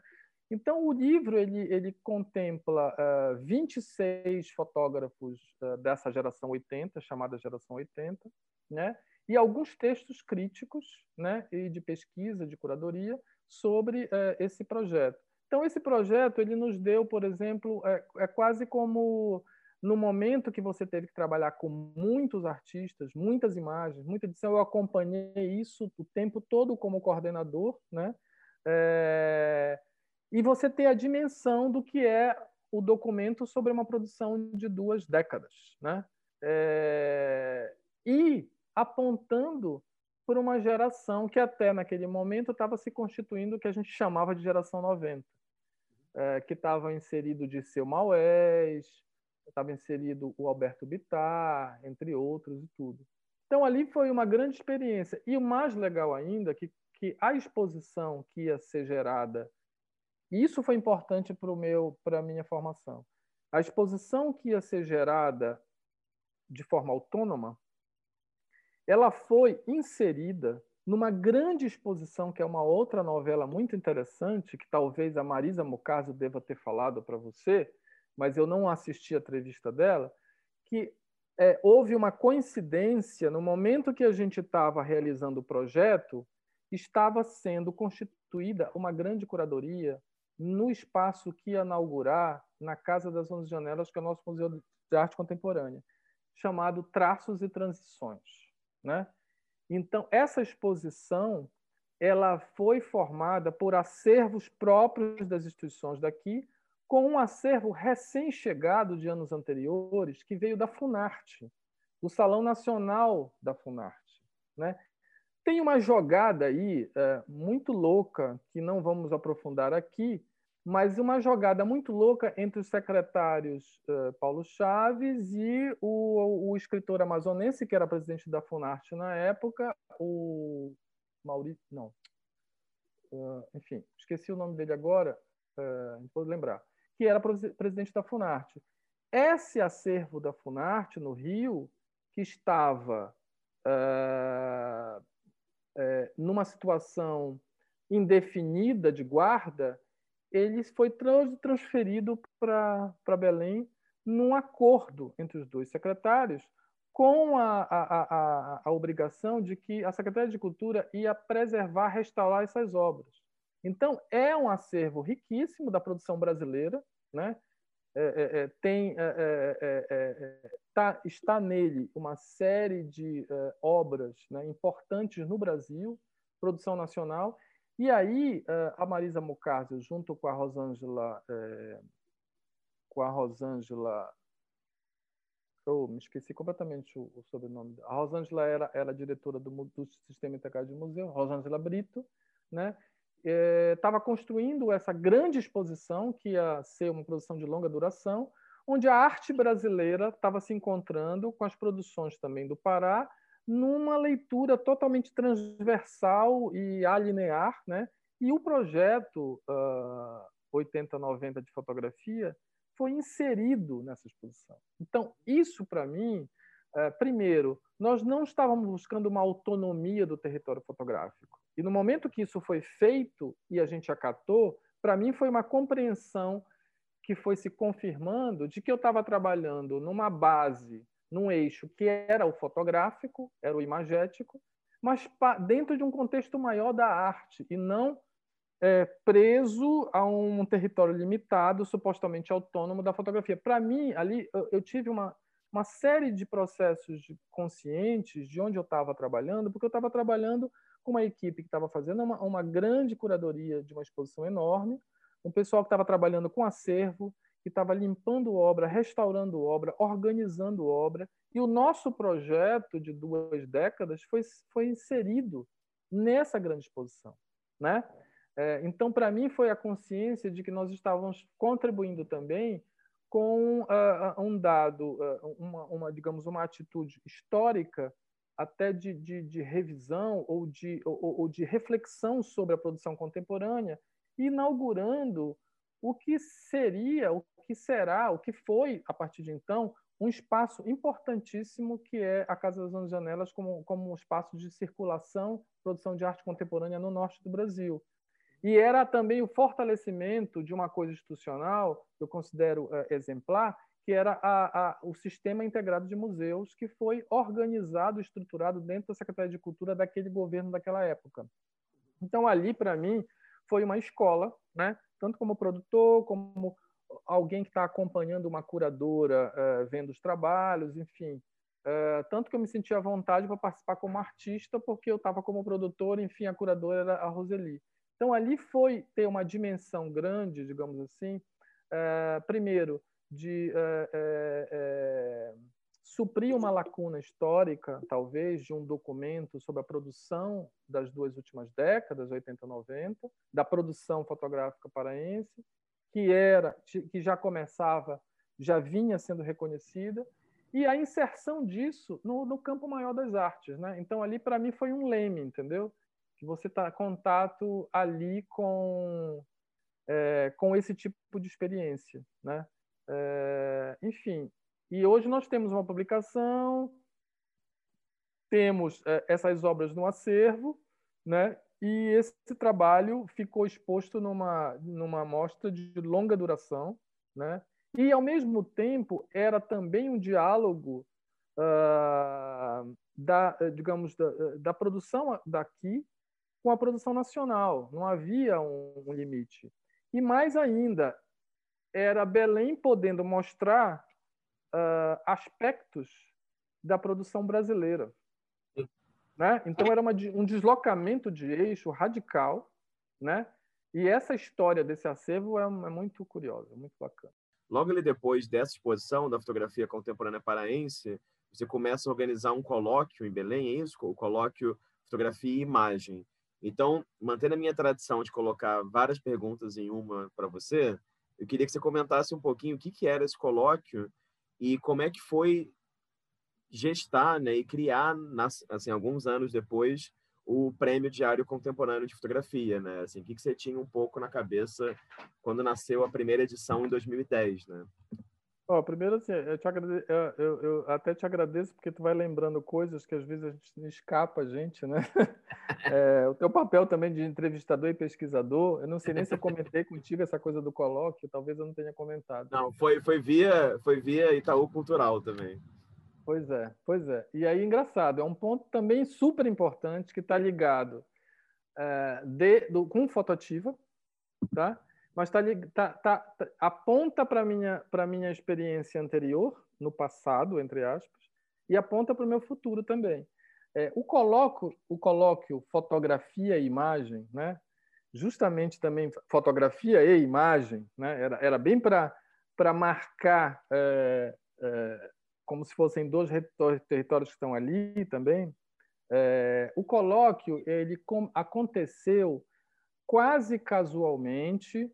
Então, o livro ele, ele contempla uh, 26 fotógrafos uh, dessa geração 80, chamada geração 80, né? e alguns textos críticos né? e de pesquisa, de curadoria, sobre esse projeto. Então, esse projeto ele nos deu, por exemplo, é, é quase como no momento que você teve que trabalhar com muitos artistas, muitas imagens, muita edição, eu acompanhei isso o tempo todo como coordenador, né? É... E você ter a dimensão do que é o documento sobre uma produção de duas décadas, né? É... E apontando por uma geração que até naquele momento estava se constituindo o que a gente chamava de geração 90, é, que estava inserido de seu Maués, estava inserido o Alberto Bittar, entre outros e tudo. Então ali foi uma grande experiência e o mais legal ainda que que a exposição que ia ser gerada e isso foi importante para o meu para a minha formação. A exposição que ia ser gerada de forma autônoma ela foi inserida numa grande exposição, que é uma outra novela muito interessante, que talvez a Marisa Mucaso deva ter falado para você, mas eu não assisti a entrevista dela, que é, houve uma coincidência no momento que a gente estava realizando o projeto, estava sendo constituída uma grande curadoria no espaço que ia inaugurar na Casa das Onze Janelas, que é o nosso Museu de Arte Contemporânea, chamado Traços e Transições. Né? Então, essa exposição ela foi formada por acervos próprios das instituições daqui, com um acervo recém-chegado de anos anteriores, que veio da Funarte, do Salão Nacional da Funarte. Né? Tem uma jogada aí é, muito louca, que não vamos aprofundar aqui, mas uma jogada muito louca entre os secretários uh, Paulo Chaves e o, o, escritor amazonense, que era presidente da Funarte na época, o Maurício. Não. Uh, enfim, esqueci o nome dele agora, uh, não vou lembrar. Que era presidente da Funarte. Esse acervo da Funarte, no Rio, que estava uh, numa situação indefinida de guarda, ele foi transferido para Belém num acordo entre os dois secretários, com a, a, a, a, obrigação de que a Secretaria de Cultura ia preservar, restaurar essas obras. Então, é um acervo riquíssimo da produção brasileira, né? É, é, é tem, é, é, é, tá, está nele uma série de obras né, importantes no Brasil, produção nacional, e aí a Marisa Mucarzio, junto com a Rosângela, com a Rosângela eu me esqueci completamente o, o sobrenome. A Rosângela era, era diretora do, do Sistema Integrado de Museu, Rosângela Brito, né? estava é, construindo essa grande exposição, que ia ser uma produção de longa duração, onde a arte brasileira estava se encontrando com as produções também do Pará, numa leitura totalmente transversal e alinear. Né? E o projeto uh, 8090 de fotografia foi inserido nessa exposição. Então, isso, para mim, é, primeiro, nós não estávamos buscando uma autonomia do território fotográfico. E no momento que isso foi feito e a gente acatou, para mim foi uma compreensão que foi se confirmando de que eu estava trabalhando numa base, num eixo que era o fotográfico, era o imagético, mas dentro de um contexto maior da arte e não é, preso a um território limitado, supostamente autônomo da fotografia. Para mim, ali eu, eu tive uma, uma série de processos conscientes de onde eu estava trabalhando, porque eu estava trabalhando com uma equipe que estava fazendo uma, uma grande curadoria de uma exposição enorme, um pessoal que estava trabalhando com acervo, que estava limpando obra, restaurando obra, organizando obra, e o nosso projeto de duas décadas foi, foi inserido nessa grande exposição, né? É, então, para mim, foi a consciência de que nós estávamos contribuindo também com uh, um dado, uh, uma, uma, digamos, uma atitude histórica até de, de, de revisão ou de, ou, ou, de reflexão sobre a produção contemporânea, inaugurando o que seria, o que será, o que foi, a partir de então, um espaço importantíssimo que é a Casa das Onze Janelas como, como um espaço de circulação, produção de arte contemporânea no norte do Brasil. E era também o fortalecimento de uma coisa institucional, eu considero uh, exemplar, que era a, a, o Sistema Integrado de Museus, que foi organizado, estruturado dentro da Secretaria de Cultura daquele governo daquela época. Então, ali, para mim, foi uma escola, né? Tanto como produtor, como alguém que está acompanhando uma curadora, uh, vendo os trabalhos, enfim. Uh, tanto que eu me sentia à vontade para participar como artista, porque eu estava como produtor, enfim, a curadora era a Roseli. Então, ali foi ter uma dimensão grande, digamos assim, é, primeiro, de é, suprir uma lacuna histórica, talvez, de um documento sobre a produção das duas últimas décadas, 80 e 90, da produção fotográfica paraense, que era que já começava, já vinha sendo reconhecida, e a inserção disso no, no campo maior das artes. Né? Então, ali, para mim, foi um leme, entendeu? que você está contato ali com, é, com esse tipo de experiência. Né? É, enfim, e hoje nós temos uma publicação, temos é, essas obras no acervo, né? e esse trabalho ficou exposto numa, numa mostra de longa duração, né? e, ao mesmo tempo, era também um diálogo uh, da, digamos, da, da produção daqui com a produção nacional, não havia um, um limite. E mais ainda, era Belém podendo mostrar uh, aspectos da produção brasileira. Né? Então era uma, um deslocamento de eixo radical, né? E essa história desse acervo é, é muito curiosa, muito bacana. Logo ali depois dessa exposição da fotografia contemporânea paraense, você começa a organizar um colóquio em Belém, é isso? O colóquio Fotografia e Imagem. Então, mantendo a minha tradição de colocar várias perguntas em uma para você, eu queria que você comentasse um pouquinho o que, que era esse colóquio e como é que foi gestar né, e criar, assim, alguns anos depois, o Prêmio Diário Contemporâneo de Fotografia, né? Assim, o que, que você tinha um pouco na cabeça quando nasceu a primeira edição em 2010, né? Oh, primeiro, assim, eu, te agrade... eu, eu, eu, até te agradeço porque tu vai lembrando coisas que às vezes a gente escapa a gente, né? É, o teu papel também de entrevistador e pesquisador, eu não sei nem se eu comentei contigo essa coisa do colóquio, talvez eu não tenha comentado. Não, foi, foi, via, foi via Itaú Cultural também. Pois é, pois é. E aí, engraçado, é um ponto também super importante que está ligado é, de, do, com fotoativa, tá? Mas tá, tá, tá, tá aponta para a minha, minha experiência anterior, no passado, entre aspas, e aponta para o meu futuro também. É, o, o colóquio fotografia e imagem, né? justamente também fotografia e imagem, né? era, era bem para marcar, é, é, como se fossem dois territórios que estão ali também. É, o colóquio ele aconteceu quase casualmente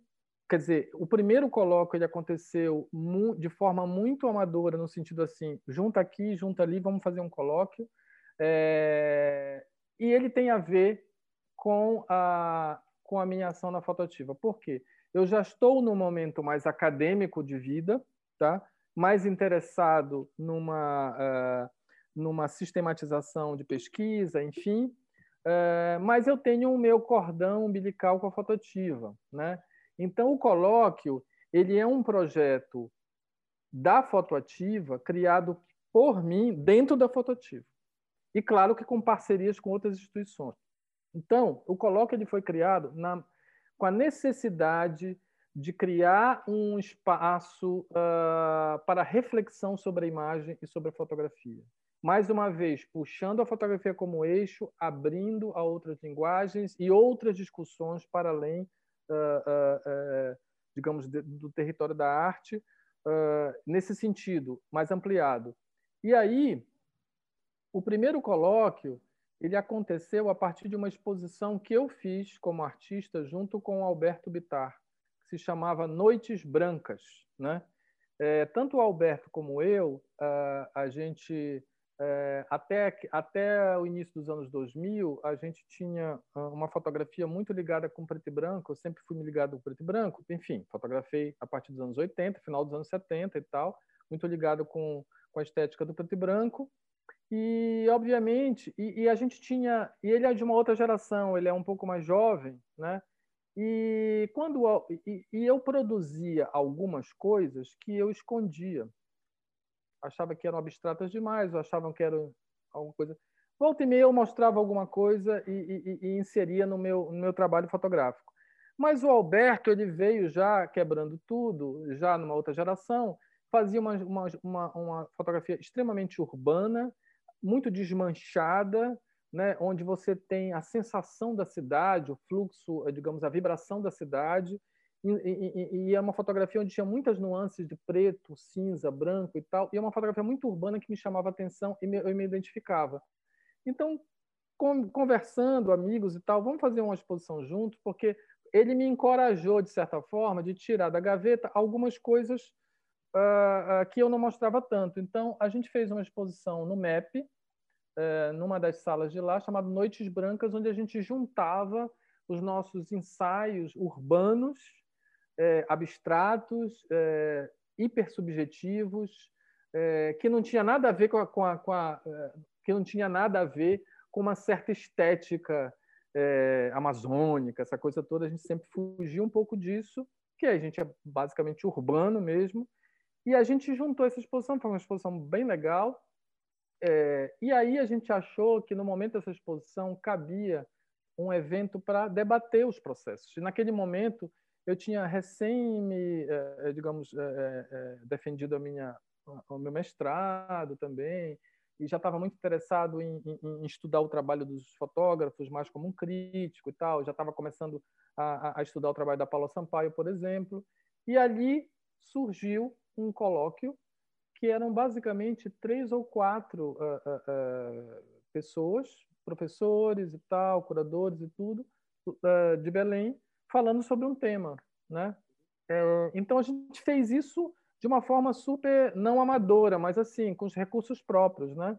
quer dizer, o primeiro colóquio ele aconteceu de forma muito amadora, no sentido assim, junta aqui, junta ali, vamos fazer um colóquio. É... E ele tem a ver com a, com a minha ação na fotoativa. Por quê? Eu já estou no momento mais acadêmico de vida, tá? mais interessado numa, uh, numa sistematização de pesquisa, enfim, uh, mas eu tenho o meu cordão umbilical com a fotoativa, né? Então, o colóquio ele é um projeto da Fotoativa criado por mim dentro da Fotoativa. E, claro, que com parcerias com outras instituições. Então, o colóquio ele foi criado na, com a necessidade de criar um espaço uh, para reflexão sobre a imagem e sobre a fotografia. Mais uma vez, puxando a fotografia como eixo, abrindo a outras linguagens e outras discussões para além uh, digamos, do território da arte, nesse sentido, mais ampliado. E aí, o primeiro colóquio ele aconteceu a partir de uma exposição que eu fiz como artista junto com Alberto Bitar, que se chamava Noites Brancas. Né? É, tanto o Alberto como eu, a gente é, até, até o início dos anos 2000, a gente tinha ah, uma fotografia muito ligada com preto e branco. Eu sempre fui ligado com preto e branco. Enfim, fotografei a partir dos anos 80, final dos anos 70 e tal, muito ligado com, com a estética do preto e branco. E, obviamente, e, e, a gente tinha. E ele é de uma outra geração, ele é um pouco mais jovem, né? E, quando, e, e eu produzia algumas coisas que eu escondia achava que eram abstratas demais, ou achavam que eram alguma coisa. Volta e meia eu mostrava alguma coisa e, e, e, inseria no meu, no meu trabalho fotográfico. Mas o Alberto ele veio já quebrando tudo, já numa outra geração, fazia uma, uma, uma, uma fotografia extremamente urbana, muito desmanchada, né, onde você tem a sensação da cidade, o fluxo, digamos, a vibração da cidade, e, e, e, é uma fotografia onde tinha muitas nuances de preto, cinza, branco e tal. E é uma fotografia muito urbana que me chamava atenção e me, eu me identificava. Então, com, conversando, amigos e tal, vamos fazer uma exposição juntos, porque ele me encorajou, de certa forma, de tirar da gaveta algumas coisas uh, uh, que eu não mostrava tanto. Então, a gente fez uma exposição no MEP, uh, numa das salas de lá, chamada Noites Brancas, onde a gente juntava os nossos ensaios urbanos é, abstratos, é, hipersubjetivos, é, que não tinha nada a ver com a, com a, com a é, que não tinha nada a ver com uma certa estética é, amazônica, essa coisa toda. A gente sempre fugia um pouco disso, que a gente é basicamente urbano mesmo. E a gente juntou essa exposição, foi uma exposição bem legal. É, e aí a gente achou que no momento dessa exposição cabia um evento para debater os processos. E naquele momento eu tinha recém me, é, digamos, é, defendido a minha, o meu mestrado também, e já estava muito interessado em, em, em, estudar o trabalho dos fotógrafos mais como um crítico e tal. Já estava começando a, a, estudar o trabalho da Paula Sampaio, por exemplo. E ali surgiu um colóquio que eram basicamente três ou quatro uh, uh, uh, pessoas, professores e tal, curadores e tudo, de Belém, falando sobre um tema, né? É, então a gente fez isso de uma forma super não amadora, mas assim com os recursos próprios, né?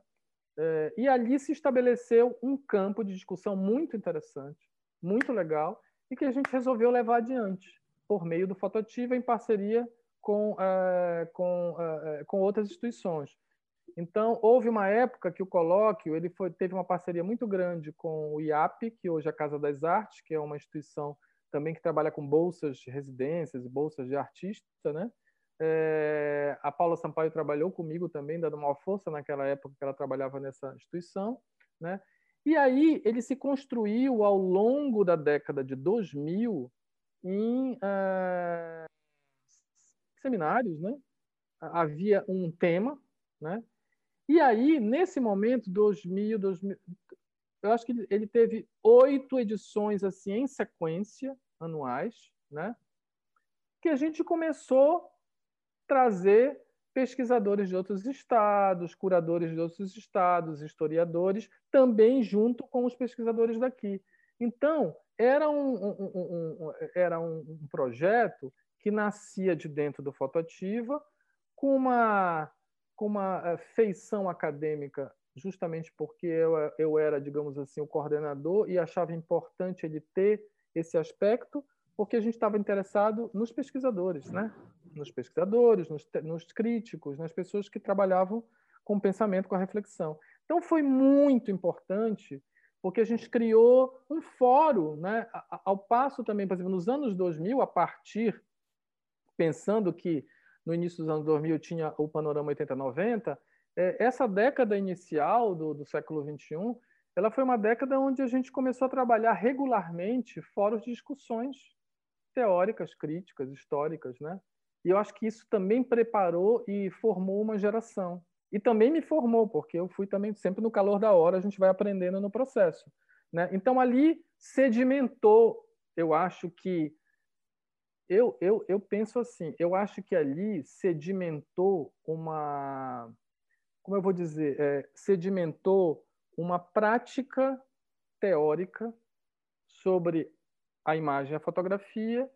É, e ali se estabeleceu um campo de discussão muito interessante, muito legal, e que a gente resolveu levar adiante por meio do Fotoativa em parceria com, uh, com, uh, com outras instituições. Então, houve uma época que o colóquio ele foi, teve uma parceria muito grande com o IAP, que hoje é a Casa das Artes, que é uma instituição também que trabalha com bolsas de residências e bolsas de artista, né? É, a Paula Sampaio trabalhou comigo também, dando uma força naquela época que ela trabalhava nessa instituição, né? E aí ele se construiu ao longo da década de 2000 em é, seminários, né? Havia um tema, né? E aí, nesse momento, 2000, 2000 eu acho que ele teve oito edições assim em sequência, anuais, né? que a gente começou a trazer pesquisadores de outros estados, curadores de outros estados, historiadores, também junto com os pesquisadores daqui. Então, era um, um, um, era um projeto que nascia de dentro do Fotoativa, com uma com uma eh, feição acadêmica, justamente porque eu, eu era, digamos assim, o coordenador e achava importante ele ter esse aspecto, porque a gente estava interessado nos pesquisadores, né? nos pesquisadores, nos, nos críticos, nas pessoas que trabalhavam com o pensamento, com a reflexão. Então, foi muito importante, porque a gente criou um fórum, né? ao passo também, por exemplo, nos anos 2000, a partir, pensando que no início dos anos 2000 tinha o panorama 80-90, é, essa década inicial do, do século 21, ela foi uma década onde a gente começou a trabalhar regularmente fóruns de discussões teóricas, críticas, históricas, né? E eu acho que isso também preparou e formou uma geração. E também me formou, porque eu fui também sempre no calor da hora, a gente vai aprendendo no processo. Né? Então, ali sedimentou, eu acho que eu, eu, eu penso assim, eu acho que ali sedimentou uma, como eu vou dizer, é, sedimentou uma prática teórica sobre a imagem e a fotografia,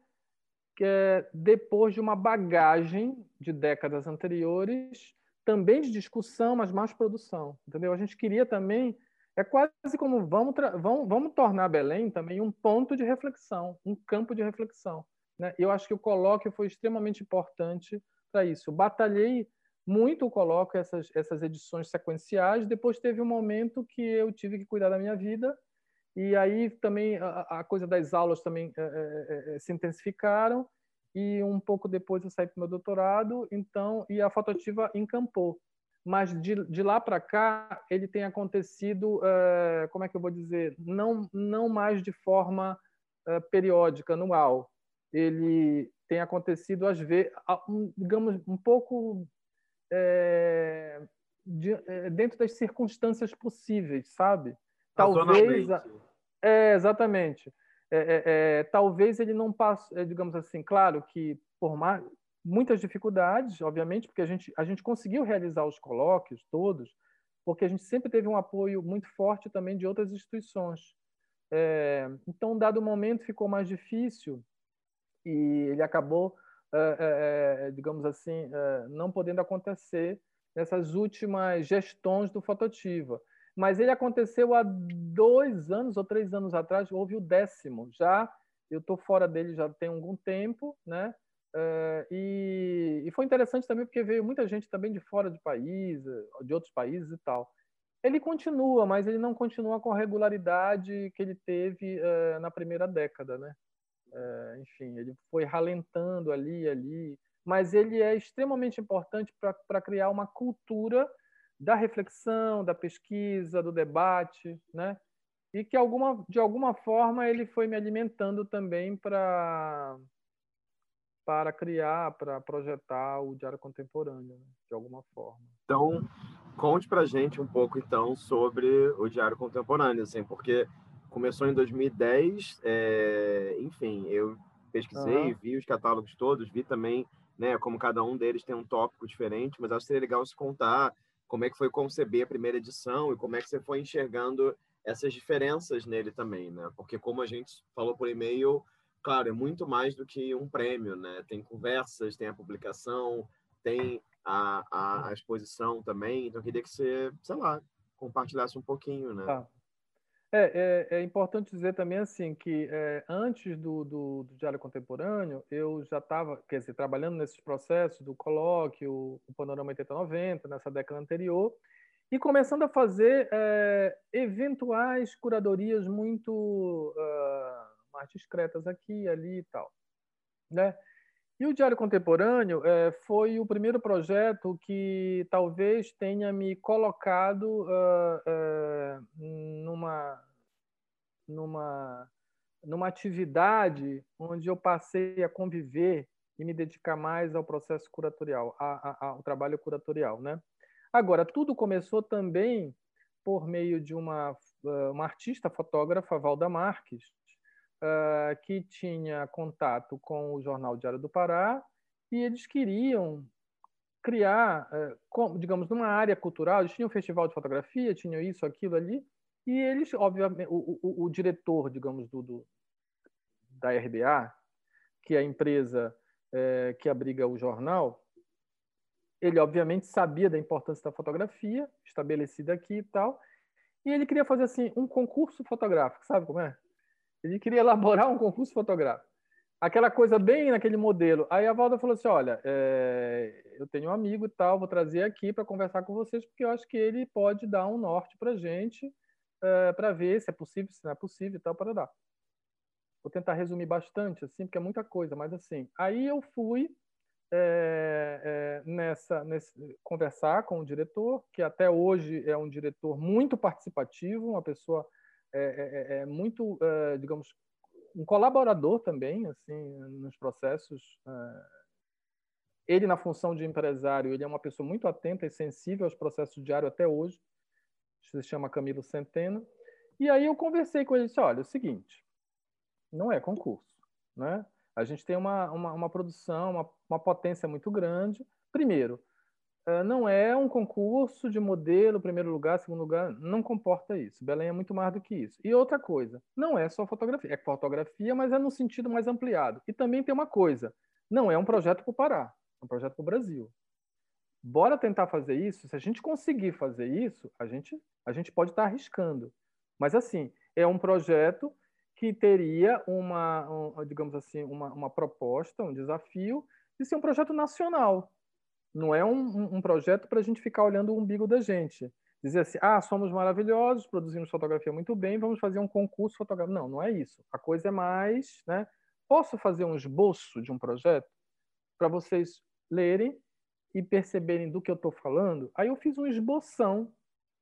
que é depois de uma bagagem de décadas anteriores, também de discussão, mas mais produção, entendeu? A gente queria também é quase como vamos, vamos, vamos tornar Belém também um ponto de reflexão, um campo de reflexão. Né? Eu acho que o colóquio foi extremamente importante para isso. Batalhei muito o colóquio, essas, essas edições sequenciais. Depois teve um momento que eu tive que cuidar da minha vida, e aí também a, a coisa das aulas também é, é, é, se intensificaram, e um pouco depois eu saí para o meu doutorado, então, e a fotoativa encampou. Mas de, de lá para cá, ele tem acontecido, é, como é que eu vou dizer, não, não mais de forma é, periódica, anual ele tem acontecido às vezes, digamos, um pouco é, de, é, dentro das circunstâncias possíveis, sabe? Talvez, é, exatamente. É, é, é, talvez ele não passe, digamos assim, claro que por mais, muitas dificuldades, obviamente, porque a gente a gente conseguiu realizar os colóquios todos, porque a gente sempre teve um apoio muito forte também de outras instituições. então, dado momento, ficou mais difícil e ele acabou, é, é, digamos assim, não podendo acontecer nessas últimas gestões do Fototiva. Mas ele aconteceu há dois anos ou três anos atrás, houve o décimo. Já eu estou fora dele já tem algum tempo, né? e, e foi interessante também porque veio muita gente também de fora de país, de outros países e tal. Ele continua, mas ele não continua com a regularidade que ele teve na primeira década, né? É, enfim, ele foi ralentando ali ali, mas ele é extremamente importante para criar uma cultura da reflexão, da pesquisa, do debate, né? E que alguma, de alguma forma ele foi me alimentando também para para criar, para projetar o diário contemporâneo, né? de alguma forma. Então, conte para gente um pouco então sobre o diário contemporâneo, assim, porque começou em 2010, é, enfim, eu pesquisei, uhum. vi os catálogos todos, vi também, né, como cada um deles tem um tópico diferente, mas acho que seria legal se contar como é que foi conceber a primeira edição e como é que você foi enxergando essas diferenças nele também, né? Porque como a gente falou por e-mail, claro, é muito mais do que um prêmio, né? Tem conversas, tem a publicação, tem a, a, a exposição também, então eu queria que você, sei lá, compartilhasse um pouquinho, né? Tá. É, é, é, importante dizer também assim que é, antes do, do, do, Diário Contemporâneo eu já estava, quer dizer, trabalhando nesses processos do colóquio, o Panorama 8090, nessa década anterior, e começando a fazer é, eventuais curadorias muito uh, mais discretas aqui, ali e tal, né? E o Diário Contemporâneo é, foi o primeiro projeto que talvez tenha me colocado uh, uh, numa, numa, numa atividade onde eu passei a conviver e me dedicar mais ao processo curatorial, a, a, ao trabalho curatorial. Né? Agora, tudo começou também por meio de uma, uma artista fotógrafa, Valda Marques, uh, que tinha contato com o jornal Diário do Pará e eles queriam criar, uh, com, digamos, numa área cultural, eles tinham um festival de fotografia, tinham isso, aquilo ali, e eles, obviamente, o, o, o diretor, digamos, do, do, da RBA, que é a empresa é, que abriga o jornal, ele obviamente sabia da importância da fotografia, estabelecida aqui e tal, e ele queria fazer assim um concurso fotográfico, sabe como é? Ele queria elaborar um concurso fotográfico. Aquela coisa bem naquele modelo. Aí a Valda falou assim: Olha, é, eu tenho um amigo e tal, vou trazer aqui para conversar com vocês, porque eu acho que ele pode dar um norte para a gente, é, para ver se é possível, se não é possível e tal, para dar. Vou tentar resumir bastante, assim, porque é muita coisa, mas assim. Aí eu fui é, é, nessa, nesse, conversar com o diretor, que até hoje é um diretor muito participativo, uma pessoa é, é, é, é muito, é, digamos, um colaborador também, assim, nos processos. É. Ele, na função de empresário, ele é uma pessoa muito atenta e sensível aos processos diários até hoje. Se chama Camilo Centeno. E aí eu conversei com ele e disse, olha, é o seguinte, não é concurso, né? A gente tem uma, uma, uma produção, uma, uma potência muito grande. Primeiro, não é um concurso de modelo, primeiro lugar, segundo lugar, não comporta isso. Belém é muito mais do que isso. E outra coisa, não é só fotografia, é fotografia, mas é no sentido mais ampliado. E também tem uma coisa, não é um projeto para o Pará, é um projeto para o Brasil. Bora tentar fazer isso. Se a gente conseguir fazer isso, a gente, a gente pode estar arriscando. Mas assim, é um projeto que teria uma, um, digamos assim, uma, uma proposta, um desafio de ser um projeto nacional não é um, um projeto para a gente ficar olhando o umbigo da gente. Dizer assim, ah, somos maravilhosos, produzimos fotografia muito bem, vamos fazer um concurso fotográfico. Não, não é isso. A coisa é mais, né? Posso fazer um esboço de um projeto para vocês lerem e perceberem do que eu estou falando? Aí eu fiz um esboção,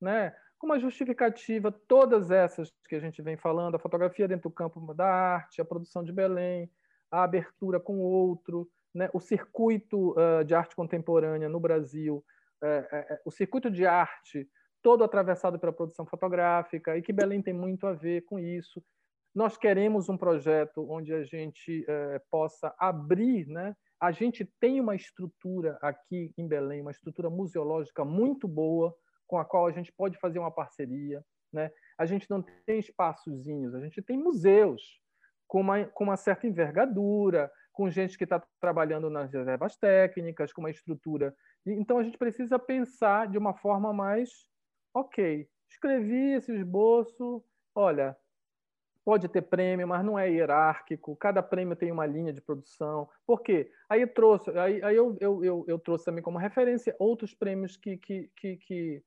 né? Com uma justificativa, todas essas que a gente vem falando, a fotografia dentro do campo da arte, a produção de Belém, a abertura com outro, né, o circuito uh, de arte contemporânea no Brasil, uh, uh, o circuito de arte todo atravessado pela produção fotográfica e que Belém tem muito a ver com isso. Nós queremos um projeto onde a gente possa abrir, né? A gente tem uma estrutura aqui em Belém, uma estrutura museológica muito boa, com a qual a gente pode fazer uma parceria, né? A gente não tem espaçozinhos, a gente tem museus com uma, com uma certa envergadura, com gente que está trabalhando nas reservas técnicas, com uma estrutura. Então, a gente precisa pensar de uma forma mais, ok, escrevi esse esboço, olha, pode ter prêmio, mas não é hierárquico, cada prêmio tem uma linha de produção. Por quê? Aí, trouxe, aí, aí eu, eu, eu, eu trouxe também como referência outros prêmios que, que, que, que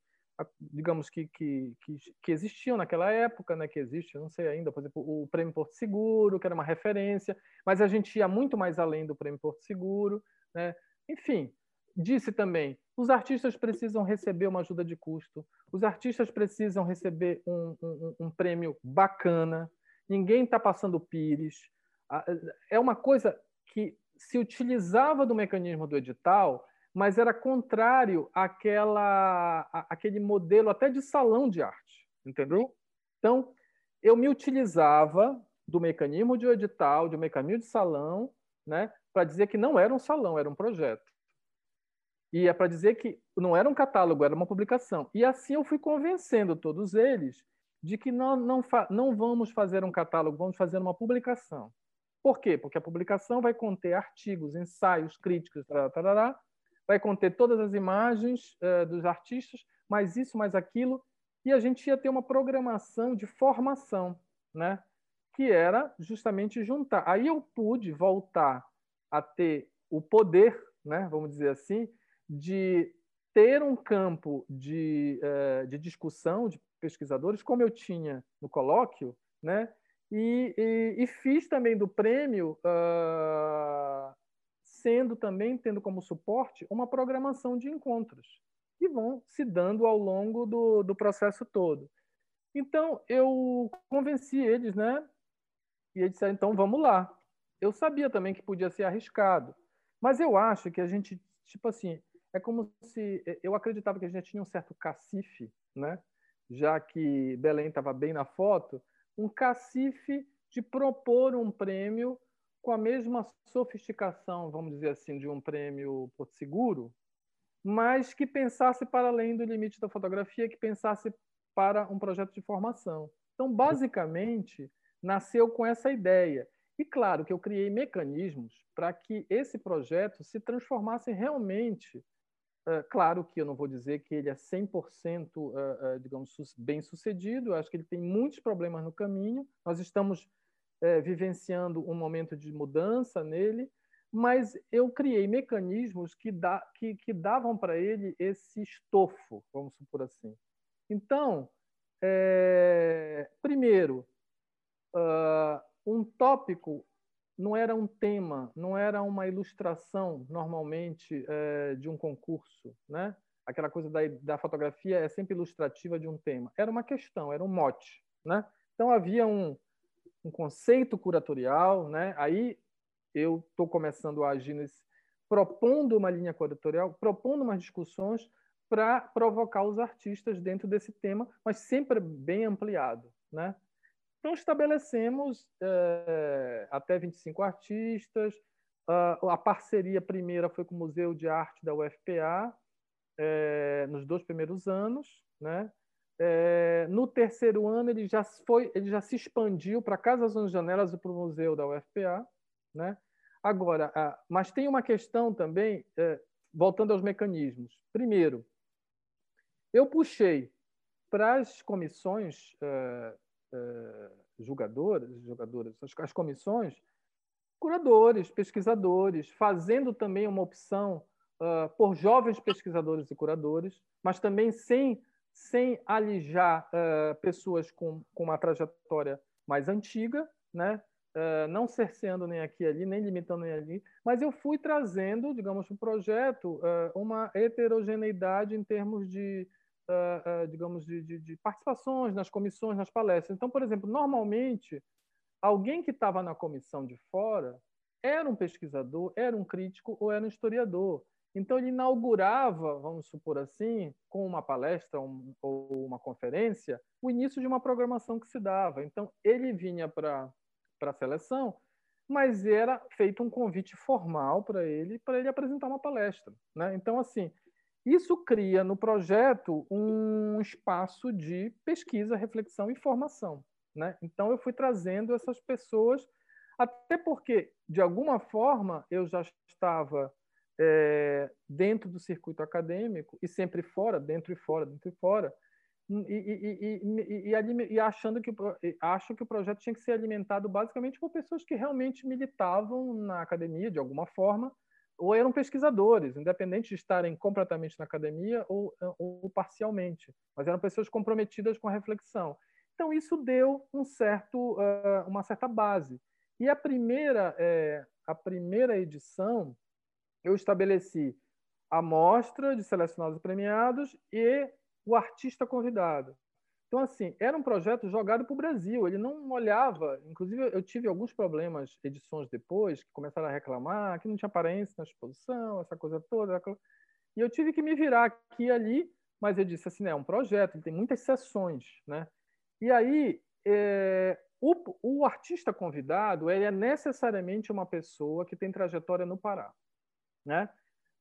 digamos que, que, que, que, existiam naquela época, né, que existe, não sei ainda, por exemplo, o Prêmio Porto Seguro, que era uma referência, mas a gente ia muito mais além do Prêmio Porto Seguro, né? Enfim, disse também, os artistas precisam receber uma ajuda de custo, os artistas precisam receber um, um, um prêmio bacana, ninguém está passando pires, é uma coisa que se utilizava do mecanismo do edital mas era contrário àquela, àquele modelo até de salão de arte, entendeu? Então, eu me utilizava do mecanismo de edital, de um mecanismo de salão, né, para dizer que não era um salão, era um projeto. E é para dizer que não era um catálogo, era uma publicação. E assim eu fui convencendo todos eles de que não, não, não vamos fazer um catálogo, vamos fazer uma publicação. Por quê? Porque a publicação vai conter artigos, ensaios, críticos, tarará, tarará, vai conter todas as imagens uh, dos artistas, mais isso, mais aquilo, e a gente ia ter uma programação de formação, né? que era justamente juntar. Aí eu pude voltar a ter o poder, né? vamos dizer assim, de ter um campo de, eh, de discussão de pesquisadores, como eu tinha no colóquio, né? E, e, e fiz também do prêmio, uh, sendo também, tendo como suporte, uma programação de encontros, que vão se dando ao longo do, do processo todo. Então, eu convenci eles, né? E eles disseram, então, vamos lá. Eu sabia também que podia ser arriscado, mas eu acho que a gente, tipo assim, é como se eu acreditava que a gente tinha um certo cacife, né? Já que Belém estava bem na foto, um cacife de propor um prêmio com a mesma sofisticação, vamos dizer assim, de um prêmio Porto Seguro, mas que pensasse para além do limite da fotografia, que pensasse para um projeto de formação. Então, basicamente, nasceu com essa ideia. E claro que eu criei mecanismos para que esse projeto se transformasse realmente Uh, claro que eu não vou dizer que ele é 100%, uh, uh, digamos, bem sucedido, eu acho que ele tem muitos problemas no caminho, nós estamos uh, vivenciando um momento de mudança nele, mas eu criei mecanismos que, da, que, que davam para ele esse estofo, vamos supor assim. Então, é, primeiro, ah, um tópico não era um tema, não era uma ilustração normalmente é, de um concurso, né? Aquela coisa da, da fotografia é sempre ilustrativa de um tema. Era uma questão, era um mote, né? Então havia um, um conceito curatorial, né? Aí eu estou começando a agir nesse, propondo uma linha curatorial, propondo umas discussões para provocar os artistas dentro desse tema, mas sempre bem ampliado, né? Então, estabelecemos é, até 25 artistas. a parceria primeira foi com o Museu de Arte da UFPA, é, nos dois primeiros anos. Né? É, no terceiro ano, ele já, foi, ele já se expandiu para Casas das Janelas e para o Museu da UFPA. Né? Agora, mas tem uma questão também, voltando aos mecanismos. Primeiro, eu puxei para as comissões uh, julgadoras, jogadoras, as, as comissões, curadores, pesquisadores, fazendo também uma opção uh, por jovens pesquisadores e curadores, mas também sem, sem alijar uh, pessoas com, com uma trajetória mais antiga, né? Uh, não cerceando nem aqui ali, nem limitando nem ali, mas eu fui trazendo, digamos, para o projeto uh, uma heterogeneidade em termos de, uh, digamos, de, de, de, participações nas comissões, nas palestras. Então, por exemplo, normalmente, alguém que estava na comissão de fora era um pesquisador, era um crítico ou era um historiador. Então, ele inaugurava, vamos supor assim, com uma palestra um, ou uma conferência, o início de uma programação que se dava. Então, ele vinha para a seleção, mas era feito um convite formal para ele, para ele apresentar uma palestra. Né? Então, assim, isso cria no projeto um espaço de pesquisa, reflexão e formação. Né? Então, eu fui trazendo essas pessoas, até porque, de alguma forma, eu já estava é, dentro do circuito acadêmico e sempre fora, dentro e fora, dentro e fora, e, e, e, e, achando que acho que o projeto tinha que ser alimentado basicamente por pessoas que realmente militavam na academia de alguma forma ou eram pesquisadores, independente de estarem completamente na academia ou, ou parcialmente, mas eram pessoas comprometidas com a reflexão. Então isso deu um certo, uh, uma certa base. E a primeira, é, a primeira edição eu estabeleci a mostra de selecionados e premiados e o artista convidado. Então, assim, era um projeto jogado para o Brasil. Ele não olhava. Inclusive, eu tive alguns problemas, edições depois, que começaram a reclamar que não tinha aparência na exposição, essa coisa toda. E eu tive que me virar aqui e ali, mas eu disse assim: é um projeto, ele tem muitas sessões. Né? E aí, é, o, o artista convidado ele é necessariamente uma pessoa que tem trajetória no Pará. Né?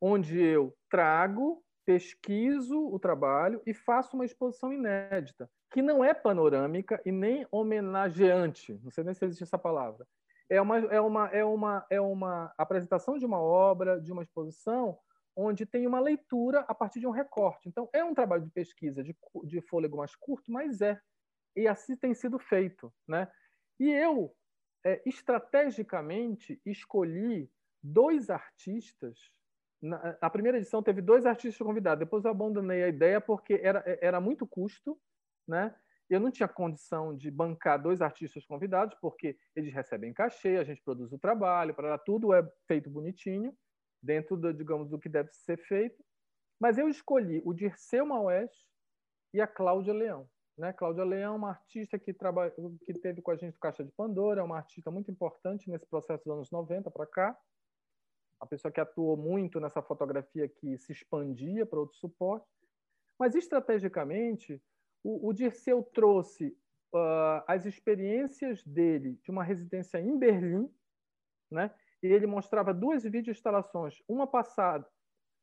Onde eu trago pesquiso o trabalho e faço uma exposição inédita que não é panorâmica e nem homenageante, não sei nem se existe essa palavra. É uma, é uma, é uma, é uma apresentação de uma obra, de uma exposição, onde tem uma leitura a partir de um recorte. Então, é um trabalho de pesquisa de, de fôlego mais curto, mas é. E assim tem sido feito. Né? E eu, é, estrategicamente, escolhi dois artistas. Na, a primeira edição teve dois artistas convidados, depois eu abandonei a ideia porque era, era muito custo, né? Eu não tinha condição de bancar dois artistas convidados, porque eles recebem cachê, a gente produz o trabalho, para tudo é feito bonitinho, dentro, do, digamos, do que deve ser feito. Mas eu escolhi o Dirceu Maués e a Cláudia Leão. Né? Cláudia Leão é uma artista que, trabalha, que teve com a gente no Caixa de Pandora, é uma artista muito importante nesse processo dos anos 90 para cá. A pessoa que atuou muito nessa fotografia que se expandia para outros suportes. Mas, estrategicamente, o, o Dirceu trouxe uh, as experiências dele de uma residência em Berlim, né? e ele mostrava duas videoinstalações, uma passada,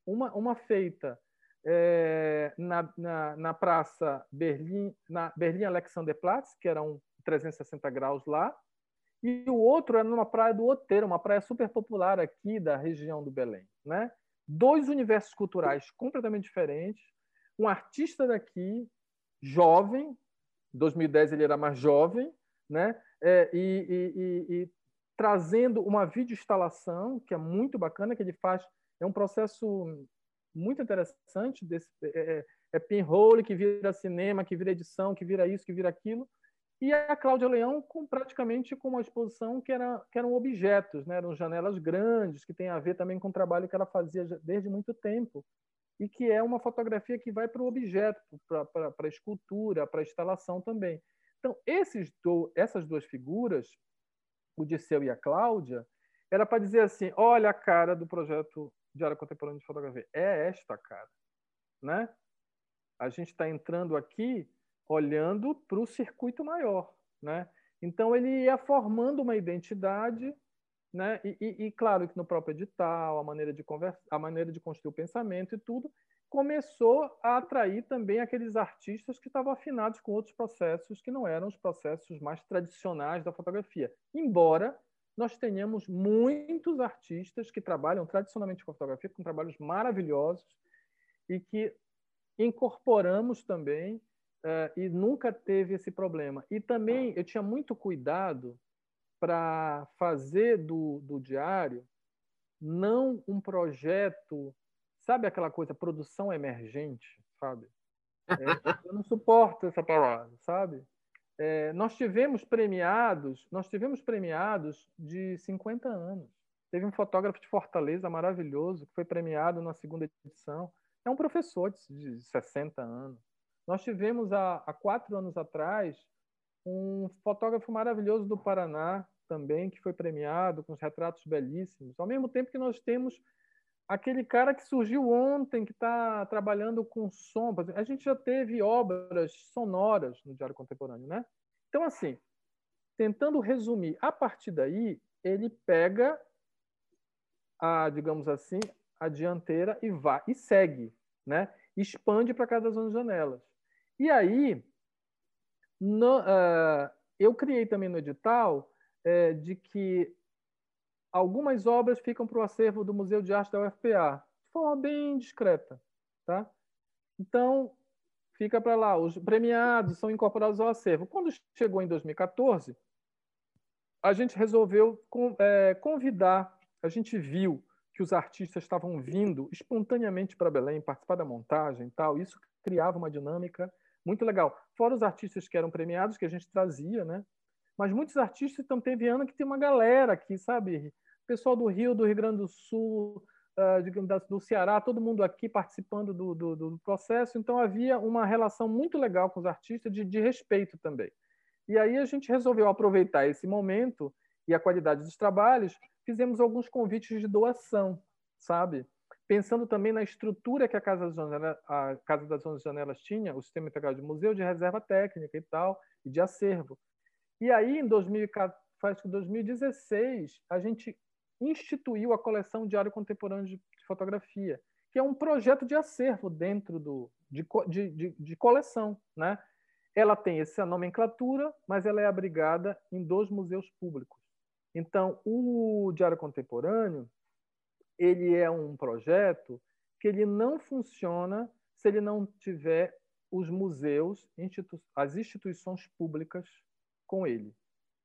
uma, uma feita é, na, na, na, praça Berlim, na Berlim Alexanderplatz, que era um 360 graus lá, e o outro era numa praia do Outeiro, uma praia super popular aqui da região do Belém. Né? Dois universos culturais completamente diferentes, um artista daqui jovem, 2010 ele era mais jovem, né? É, e, e, e, e, trazendo uma videoinstalação, que é muito bacana, que ele faz, é um processo muito interessante, desse, é, é, é pinhole que vira cinema, que vira edição, que vira isso, que vira aquilo, e a Cláudia Leão com praticamente com uma exposição que, era, que eram objetos, né? eram janelas grandes, que tem a ver também com o trabalho que ela fazia desde muito tempo, e que é uma fotografia que vai para o objeto, para a escultura, para a instalação também. Então, esses do, essas duas figuras, o Disseu e a Cláudia, era para dizer assim: olha a cara do projeto de área contemporânea de fotografia. É esta cara. Né? A gente está entrando aqui olhando para o circuito maior. Né? Então, ele ia formando uma identidade né? E, e, e, claro que no próprio edital, a maneira de conversa, a maneira de construir o pensamento e tudo, começou a atrair também aqueles artistas que estavam afinados com outros processos que não eram os processos mais tradicionais da fotografia. Embora nós tenhamos muitos artistas que trabalham tradicionalmente com fotografia, com trabalhos maravilhosos e que incorporamos também uh, e nunca teve esse problema. E também eu tinha muito cuidado para fazer do, do diário não um projeto, sabe aquela coisa, produção emergente, sabe? É, eu não suporto essa palavra, sabe? É, nós tivemos premiados, nós tivemos premiados de 50 anos. Teve um fotógrafo de Fortaleza maravilhoso que foi premiado na segunda edição. É um professor de 60 anos. Nós tivemos há, há quatro anos atrás um fotógrafo maravilhoso do Paraná também, que foi premiado com os retratos belíssimos. Ao mesmo tempo que nós temos aquele cara que surgiu ontem, que está trabalhando com som. A gente já teve obras sonoras no Diário Contemporâneo, né? Então, assim, tentando resumir, a partir daí, ele pega a, digamos assim, a dianteira e vai e segue, né? Expande para cada das janelas. E aí, no, uh, eu criei também no edital é, de que algumas obras ficam para o acervo do Museu de Arte da UFPA, de forma bem discreta. Tá? Então, fica para lá. Os premiados são incorporados ao acervo. Quando chegou em 2014, a gente resolveu é, convidar, a gente viu que os artistas estavam vindo espontaneamente para Belém participar da montagem e tal. Isso criava uma dinâmica muito legal. Fora os artistas que eram premiados, que a gente trazia, né? Mas muitos artistas estão teve ano que tem uma galera aqui, sabe? Pessoal do Rio, do Rio Grande do Sul, uh, do Ceará, todo mundo aqui participando do, do, do, processo. Então havia uma relação muito legal com os artistas de, de respeito também. E aí a gente resolveu aproveitar esse momento e a qualidade dos trabalhos, fizemos alguns convites de doação, sabe? Pensando também na estrutura que a Casa das Janelas, a Casa das Janelas tinha, o sistema integrado de museu, de reserva técnica e tal, e de acervo. E aí, em 2016, a gente instituiu a coleção Diário Contemporâneo de Fotografia, que é um projeto de acervo dentro do, de, de, de coleção. Né? Ela tem essa nomenclatura, mas ela é abrigada em dois museus públicos. Então, o Diário Contemporâneo ele é um projeto que ele não funciona se ele não tiver os museus, institu as instituições públicas com ele.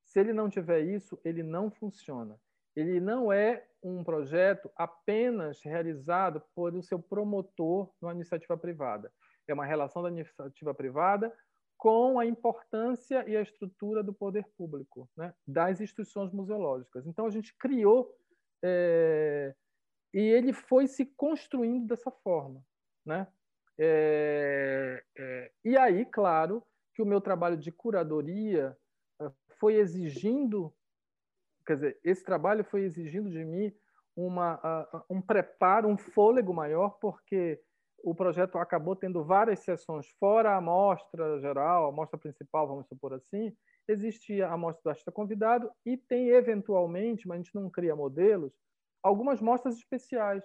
Se ele não tiver isso, ele não funciona. Ele não é um projeto apenas realizado por o seu promotor numa iniciativa privada. É uma relação da iniciativa privada com a importância e a estrutura do poder público, né? das instituições museológicas. Então, a gente criou é, e ele foi se construindo dessa forma. Né? É, é, e aí, claro, que o meu trabalho de curadoria eh, foi exigindo, quer dizer, esse trabalho foi exigindo de mim uma, um preparo, um fôlego maior, porque o projeto acabou tendo várias sessões fora a amostra geral, a amostra principal, vamos supor assim, existia a amostra do artista convidado e tem eventualmente, mas a gente não cria modelos, algumas mostras especiais,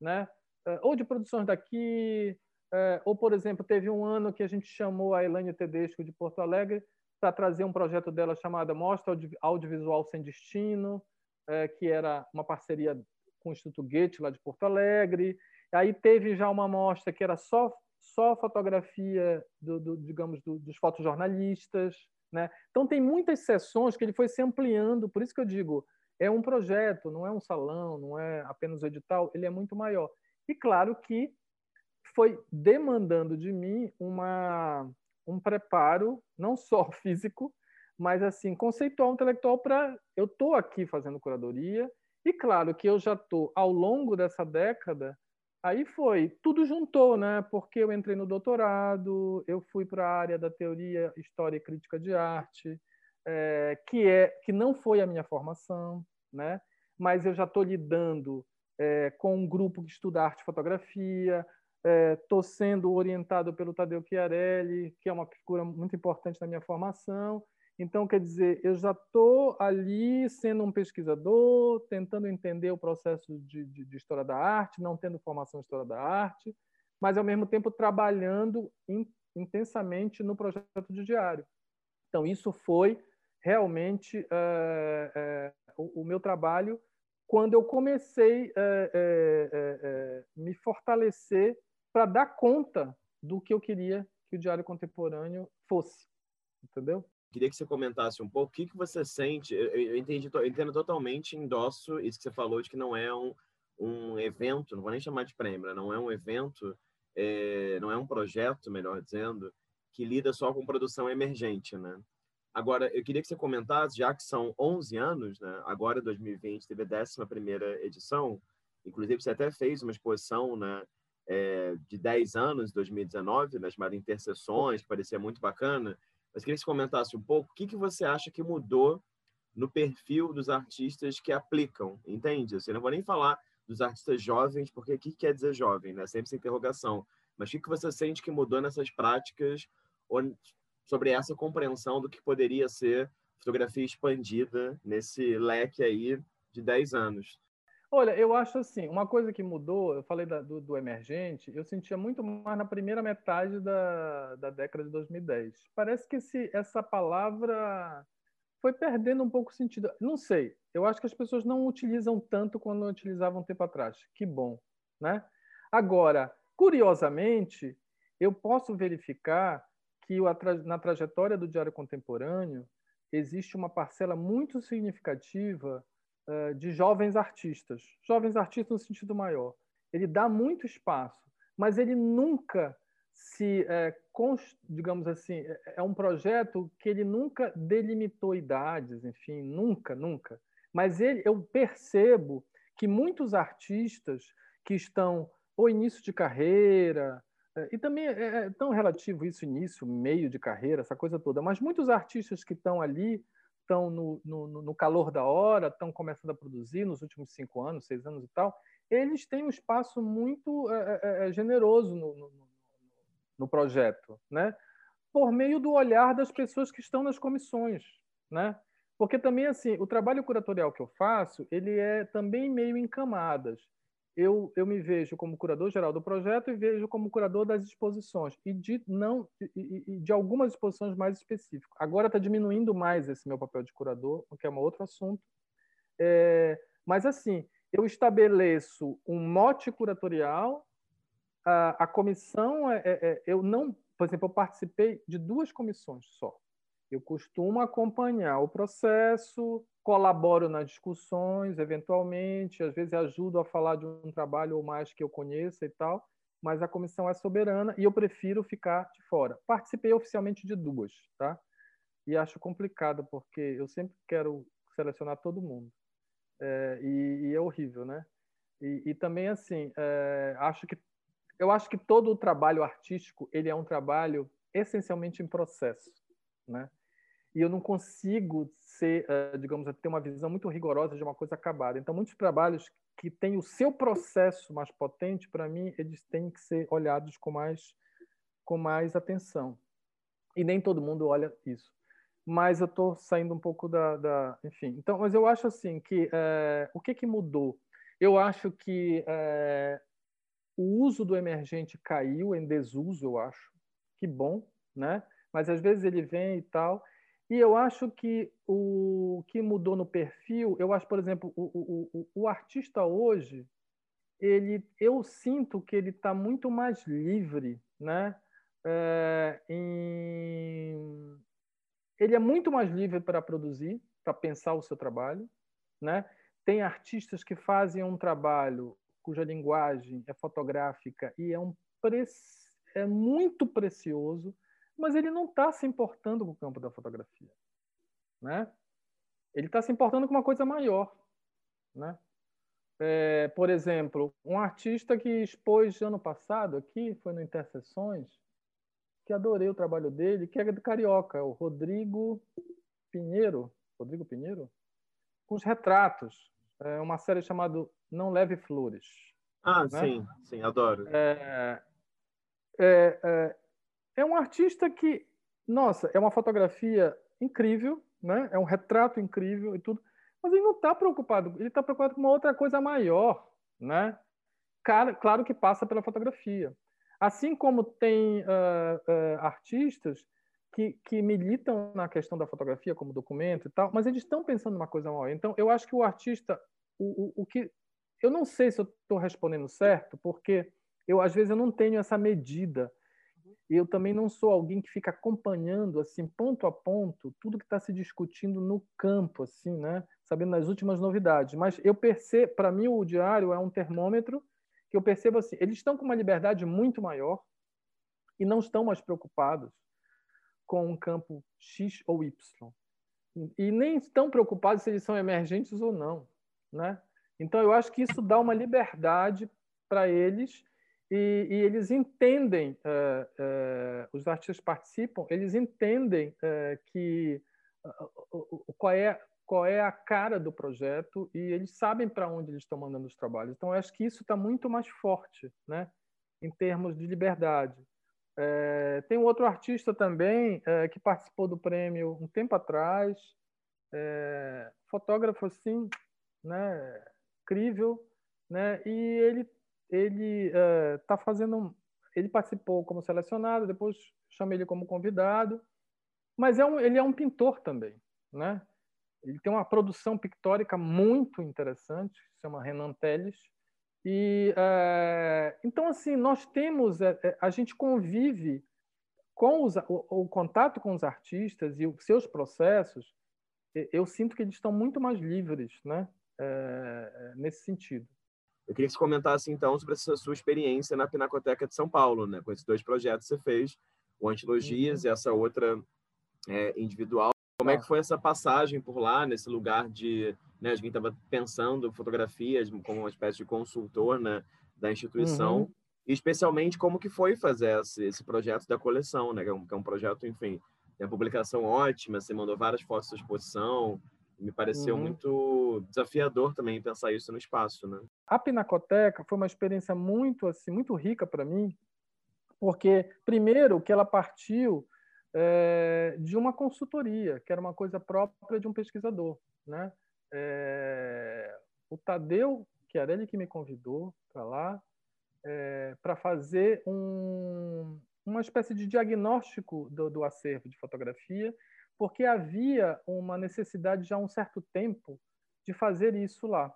né? Eh, ou de produções daqui, eh, ou, por exemplo, teve um ano que a gente chamou a Elaine Tedesco de Porto Alegre para trazer um projeto dela chamada Mostra Audiovisual Sem Destino, eh, que era uma parceria com o Instituto Goethe, lá de Porto Alegre. Aí teve já uma mostra que era só só fotografia do, do digamos do, dos fotojornalistas, né? Então tem muitas sessões que ele foi se ampliando, por isso que eu digo, é um projeto, não é um salão, não é apenas o edital, ele é muito maior. E claro que foi demandando de mim uma um preparo não só físico, mas assim conceitual, intelectual para eu tô aqui fazendo curadoria e claro que eu já tô ao longo dessa década Aí foi, tudo juntou, né? Porque eu entrei no doutorado, eu fui para a área da teoria, história e crítica de arte, é, que é que não foi a minha formação, né? Mas eu já estou lidando é, com um grupo que estuda arte e fotografia, estou é, sendo orientado pelo Tadeu Chiarelli, que é uma figura muito importante na minha formação. Então, quer dizer, eu já estou ali sendo um pesquisador, tentando entender o processo de, de, de, história da arte, não tendo formação em história da arte, mas, ao mesmo tempo, trabalhando in, intensamente no projeto de diário. Então, isso foi realmente é, é, o, o, meu trabalho quando eu comecei a é, me fortalecer para dar conta do que eu queria que o Diário Contemporâneo fosse, entendeu? Queria que você comentasse um pouco o que, que você sente. Eu, eu, entendi, eu entendo totalmente, endosso isso que você falou de que não é um, um evento, não vou nem chamar de prêmio, né? não é um evento, é, não é um projeto, melhor dizendo, que lida só com produção emergente, né? Agora, eu queria que você comentasse, já que são 11 anos, né? agora 2020 teve a 11 edição, inclusive você até fez uma exposição né? É, de 10 anos, 2019, nas né? Interseções, que parecia muito bacana. Mas queria que você comentasse um pouco o que, que você acha que mudou no perfil dos artistas que aplicam, entende? Assim, eu não vou nem falar dos artistas jovens, porque o que quer dizer jovem, né? Sempre essa interrogação. Mas o que você sente que mudou nessas práticas sobre essa compreensão do que poderia ser fotografia expandida nesse leque aí de 10 anos? Olha, eu acho assim, uma coisa que mudou, eu falei da, do, do, emergente, eu sentia muito mais na primeira metade da, da década de 2010. Parece que esse, essa palavra foi perdendo um pouco o sentido. Não sei, eu acho que as pessoas não utilizam tanto quando utilizavam um tempo atrás. Que bom, né? Agora, curiosamente, eu posso verificar que na trajetória do Diário Contemporâneo existe uma parcela muito significativa eh, de jovens artistas. Jovens artistas no sentido maior. Ele dá muito espaço, mas ele nunca se, é, digamos assim, é, é um projeto que ele nunca delimitou idades, enfim, nunca, nunca. Mas ele, eu percebo que muitos artistas que estão ou início de carreira, e também é, é tão relativo isso, início, meio de carreira, essa coisa toda, mas muitos artistas que estão ali estão no, no, no, calor da hora, estão começando a produzir nos últimos cinco anos, seis anos e tal, eles têm um espaço muito é, é, é, generoso no, no, no, projeto, né? por meio do olhar das pessoas que estão nas comissões. Né? Porque também, assim, o trabalho curatorial que eu faço, ele é também meio em camadas eu, eu me vejo como curador geral do projeto e vejo como curador das exposições e de não e, e de algumas exposições mais específicas. Agora está diminuindo mais esse meu papel de curador, o que é um outro assunto. É, mas assim, eu estabeleço um mote curatorial a, a comissão, é, é, é, eu não, por exemplo, eu participei de duas comissões só. Eu costumo acompanhar o processo, colaboro nas discussões, eventualmente, às vezes ajudo a falar de um trabalho ou mais que eu conheça e tal, mas a comissão é soberana e eu prefiro ficar de fora. Participei oficialmente de duas, tá? E acho complicado, porque eu sempre quero selecionar todo mundo. É, e, e, é horrível, né? E, e também, assim, é, acho que eu acho que todo o trabalho artístico ele é um trabalho essencialmente em processo, né? E eu não consigo ser, uh, digamos, ter uma visão muito rigorosa de uma coisa acabada. Então, muitos trabalhos que têm o seu processo mais potente, para mim, eles têm que ser olhados com mais, com mais atenção. E nem todo mundo olha isso. Mas eu estou saindo um pouco da, da, Enfim, então, mas eu acho assim que é, o que, que mudou? Eu acho que é, o uso do emergente caiu em desuso, eu acho. Que bom, né? Mas às vezes ele vem e tal. E eu acho que o que mudou no perfil, eu acho, por exemplo, o, o, o artista hoje, ele, eu sinto que ele está muito mais livre, né? É, em... Ele é muito mais livre para produzir, para pensar o seu trabalho, né? Tem artistas que fazem um trabalho cuja linguagem é fotográfica e é um pre... é muito precioso mas ele não está se importando com o campo da fotografia, né? Ele está se importando com uma coisa maior, né? É, por exemplo, um artista que expôs ano passado aqui, foi no Interseções, que adorei o trabalho dele, que é do Carioca, o Rodrigo Pinheiro, Rodrigo Pinheiro, com os retratos, é uma série chamada Não Leve Flores. Ah, né? sim, sim, adoro. É, é, é um artista que, nossa, é uma fotografia incrível, né? É um retrato incrível e tudo, mas ele não está preocupado. Ele está preocupado com uma outra coisa maior, né? Claro, que passa pela fotografia. Assim como tem uh, uh, artistas que, que, militam na questão da fotografia como documento e tal, mas eles estão pensando numa coisa maior. Então, eu acho que o artista, o, o, o que eu não sei se eu estou respondendo certo, porque eu às vezes eu não tenho essa medida eu também não sou alguém que fica acompanhando assim ponto a ponto tudo que está se discutindo no campo assim né? Sabendo das últimas novidades. Mas eu percebo para mim o diário é um termômetro que eu percebo assim eles estão com uma liberdade muito maior e não estão mais preocupados com um campo x ou y. E nem estão preocupados se eles são emergentes ou não né? Então eu acho que isso dá uma liberdade para eles e, e eles entendem, uh, uh, os artistas participam, eles entendem uh, que qual é qual é a cara do projeto e eles sabem para onde eles estão mandando os trabalhos. Então, acho que isso está muito mais forte, né, em termos de liberdade. É, tem um outro artista também é, que participou do prêmio um tempo atrás, é, fotógrafo assim, né, incrível, né, e ele ele está uh, fazendo. Ele participou como selecionado, depois chamei ele como convidado, mas é um, ele é um pintor também, né? Ele tem uma produção pictórica muito interessante, chama Renan Teles. E uh, então assim nós temos a, a gente convive com os, o, o, contato com os artistas e os seus processos. Eu sinto que eles estão muito mais livres, né? É, nesse sentido. Eu queria que você comentasse, então, sobre essa sua experiência na Pinacoteca de São Paulo, né? com esses dois projetos que você fez, o Antilogias uhum. e essa outra é, individual. Como é que foi essa passagem por lá, nesse lugar de... Né, a gente estava pensando fotografias como uma espécie de consultor né, da instituição, uhum. e especialmente como que foi fazer esse, esse projeto da coleção, né? que, é um, que é um projeto, enfim, tem a publicação ótima, você mandou várias fotos da exposição, me pareceu uhum. muito desafiador também pensar isso no espaço, né? A Pinacoteca foi uma experiência muito assim, muito rica para mim, porque primeiro que ela partiu é, de uma consultoria, que era uma coisa própria de um pesquisador, né? É, o Tadeu, que era ele que me convidou para lá, é, para fazer um, uma espécie de diagnóstico do, do acervo de fotografia porque havia uma necessidade já há um certo tempo de fazer isso lá.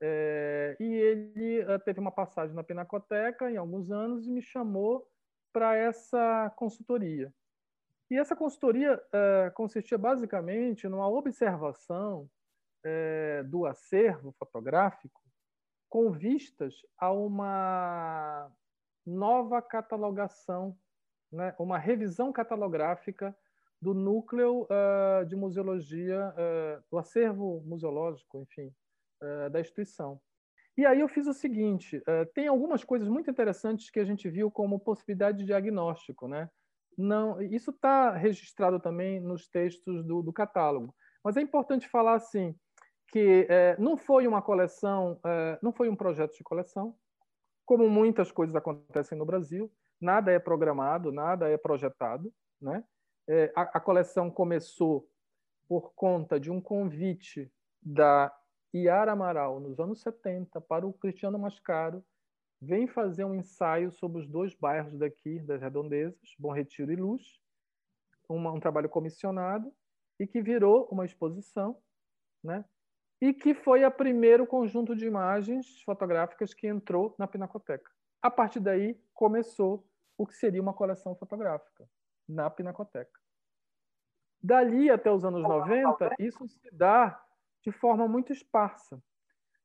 É, e ele uh, teve uma passagem na Pinacoteca em alguns anos e me chamou para essa consultoria. E essa consultoria uh, consistia basicamente numa observação uh, do acervo fotográfico com vistas a uma nova catalogação, né, uma revisão catalográfica do núcleo uh, de museologia, uh, do acervo museológico, enfim, uh, da instituição. E aí eu fiz o seguinte: tem algumas coisas muito interessantes que a gente viu como possibilidade de diagnóstico, né? Não, isso está registrado também nos textos do, do, catálogo. Mas é importante falar assim que não foi uma coleção, não foi um projeto de coleção, como muitas coisas acontecem no Brasil. Nada é programado, nada é projetado, né? É, a, coleção começou por conta de um convite da Iara Amaral, nos anos 70, para o Cristiano Mascaro, vem fazer um ensaio sobre os dois bairros daqui, das Redondezas, Bom Retiro e Luz, uma, um trabalho comissionado, e que virou uma exposição, né? e que foi o primeiro conjunto de imagens fotográficas que entrou na Pinacoteca. A partir daí, começou o que seria uma coleção fotográfica na Pinacoteca. Dali até os anos 90, isso se dá de forma muito esparsa.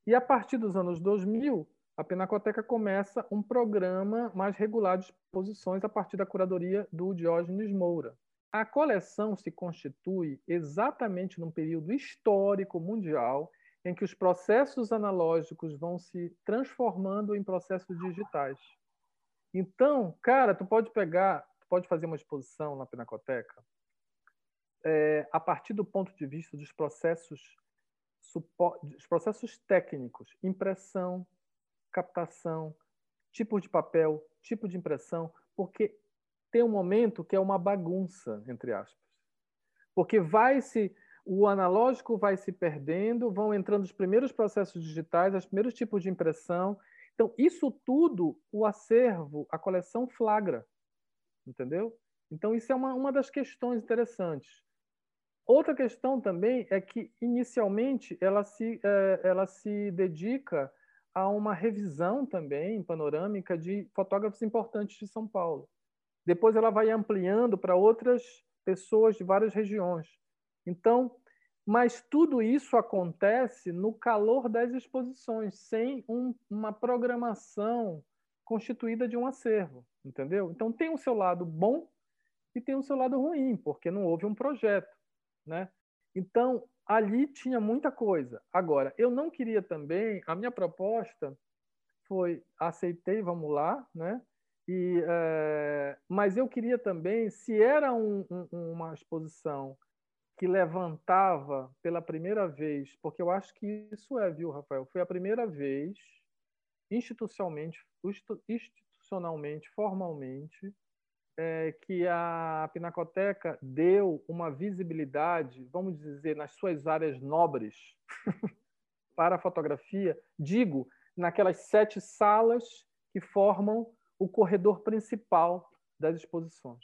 E a partir dos anos 2000, a Pinacoteca começa um programa mais regular de exposições a partir da curadoria do Diógenes Moura. A coleção se constitui exatamente num período histórico mundial em que os processos analógicos vão se transformando em processos digitais. Então, cara, tu pode pegar pode fazer uma exposição na Pinacoteca é, a partir do ponto de vista dos processos, dos processos técnicos, impressão, captação, tipo de papel, tipo de impressão, porque tem um momento que é uma bagunça, entre aspas. Porque vai se o analógico vai se perdendo, vão entrando os primeiros processos digitais, os primeiros tipos de impressão. Então, isso tudo, o acervo, a coleção flagra entendeu? Então, isso é uma, uma das questões interessantes. Outra questão também é que, inicialmente, ela se, é, ela se dedica a uma revisão também panorâmica de fotógrafos importantes de São Paulo. Depois ela vai ampliando para outras pessoas de várias regiões. Então, mas tudo isso acontece no calor das exposições, sem um, uma programação constituída de um acervo, entendeu? Então tem o seu lado bom e tem o seu lado ruim, porque não houve um projeto, né? Então ali tinha muita coisa. Agora, eu não queria também, a minha proposta foi aceitei, vamos lá, né? E, é, mas eu queria também, se era um, um, uma exposição que levantava pela primeira vez, porque eu acho que isso é, viu, Rafael? Foi a primeira vez institucionalmente, institucionalmente, formalmente, é, que a Pinacoteca deu uma visibilidade, vamos dizer, nas suas áreas nobres para a fotografia, digo, naquelas sete salas que formam o corredor principal das exposições.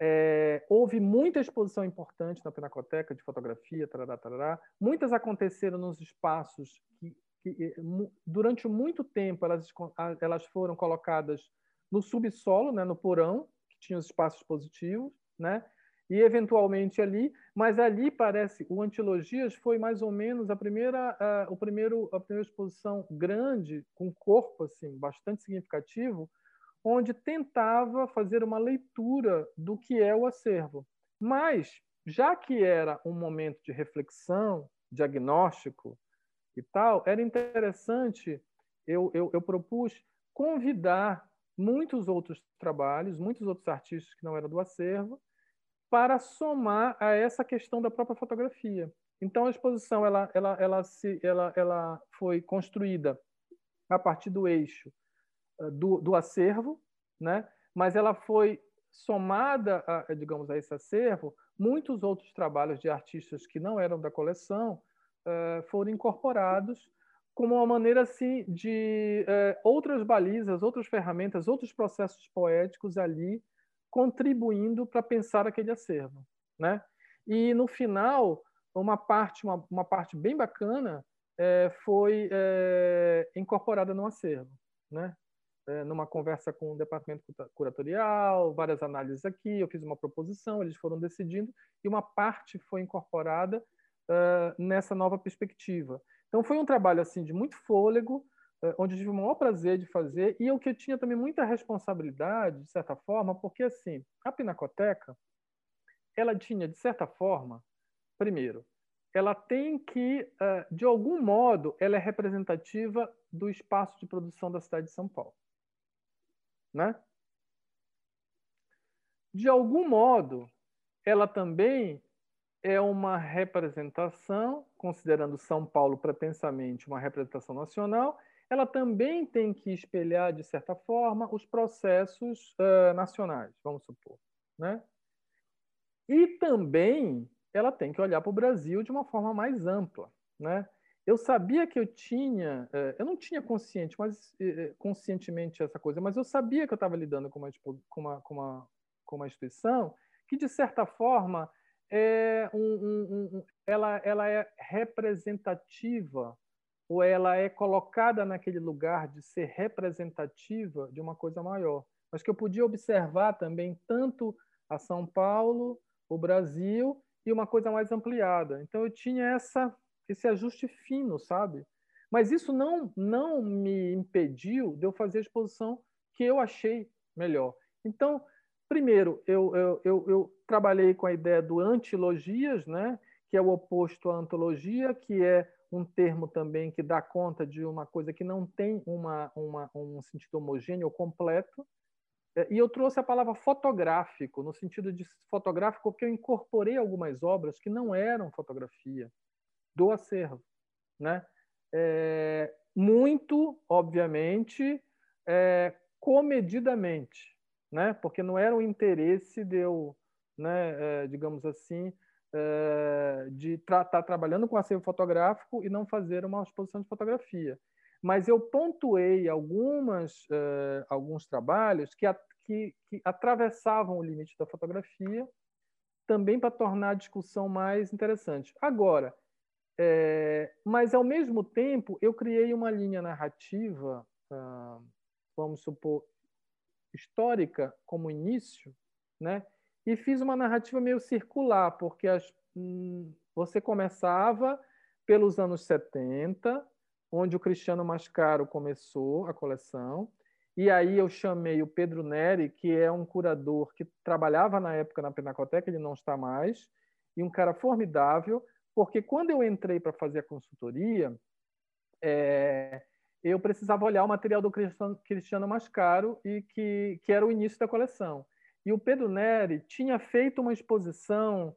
É, houve muita exposição importante na Pinacoteca de fotografia, tarará, tarará. muitas aconteceram nos espaços que que durante muito tempo elas, elas foram colocadas no subsolo, né, no porão, que tinha os espaços positivos, né, e eventualmente ali, mas ali parece o Antilogias foi mais ou menos a primeira o primeiro a primeira exposição grande com corpo assim bastante significativo, onde tentava fazer uma leitura do que é o acervo. Mas já que era um momento de reflexão, diagnóstico, e tal, era interessante, eu, eu, eu propus convidar muitos outros trabalhos, muitos outros artistas que não eram do acervo, para somar a essa questão da própria fotografia. Então a exposição ela, ela, ela, se, ela, ela foi construída a partir do eixo eh, do, do acervo, né? mas ela foi somada, a, digamos, a esse acervo, muitos outros trabalhos de artistas que não eram da coleção, uh, foram incorporados como uma maneira assim de uh, outras balizas, outras ferramentas, outros processos poéticos ali contribuindo para pensar aquele acervo, né? E no final uma parte uma, uma parte bem bacana é, foi é, incorporada no acervo, né? É, numa conversa com o departamento curatorial, várias análises aqui, eu fiz uma proposição, eles foram decidindo e uma parte foi incorporada uh, nessa nova perspectiva. Então foi um trabalho assim de muito fôlego, uh, onde eu tive o maior prazer de fazer e eu que tinha também muita responsabilidade, de certa forma, porque assim a Pinacoteca ela tinha de certa forma, primeiro, ela tem que, de algum modo, ela é representativa do espaço de produção da cidade de São Paulo. Né? De algum modo, ela também é uma representação, considerando São Paulo pretensamente uma representação nacional, ela também tem que espelhar, de certa forma, os processos uh, nacionais, vamos supor. Né? E também ela tem que olhar para o Brasil de uma forma mais ampla, né? Eu sabia que eu tinha, é, eu não tinha consciente, mas é, conscientemente essa coisa, mas eu sabia que eu estava lidando com uma, com uma, com uma, com uma instituição que de certa forma é um, um, um, ela, ela é representativa ou ela é colocada naquele lugar de ser representativa de uma coisa maior, mas que eu podia observar também tanto a São Paulo, o Brasil e uma coisa mais ampliada. Então eu tinha essa esse ajuste fino, sabe? Mas isso não não me impediu de eu fazer a exposição que eu achei melhor. Então, primeiro, eu, eu, eu, eu trabalhei com a ideia do antilogias, né? que é o oposto à antologia, que é um termo também que dá conta de uma coisa que não tem uma, uma, um sentido homogêneo ou completo. É, e eu trouxe a palavra fotográfico, no sentido de fotográfico, porque eu incorporei algumas obras que não eram fotografia do acervo. Né? É, muito, obviamente, é, comedidamente, né? porque não era o interesse de eu, né, é, digamos assim, é, de estar tá trabalhando com acervo fotográfico e não fazer uma exposição de fotografia. Mas eu pontuei algumas, uh, alguns trabalhos que, que, que atravessavam o limite da fotografia, também para tornar a discussão mais interessante. Agora, é, mas ao mesmo tempo eu criei uma linha narrativa, ah, vamos supor, histórica como início, né? E fiz uma narrativa meio circular, porque as, hum, você começava pelos anos 70, onde o Cristiano Mascaro começou a coleção, e aí eu chamei o Pedro Neri, que é um curador que trabalhava na época na Pinacoteca, ele não está mais, e um cara formidável, porque quando eu entrei para fazer a consultoria, é, eu precisava olhar o material do Cristiano Mascaro, e que, que era o início da coleção. E o Pedro Neri tinha feito uma exposição,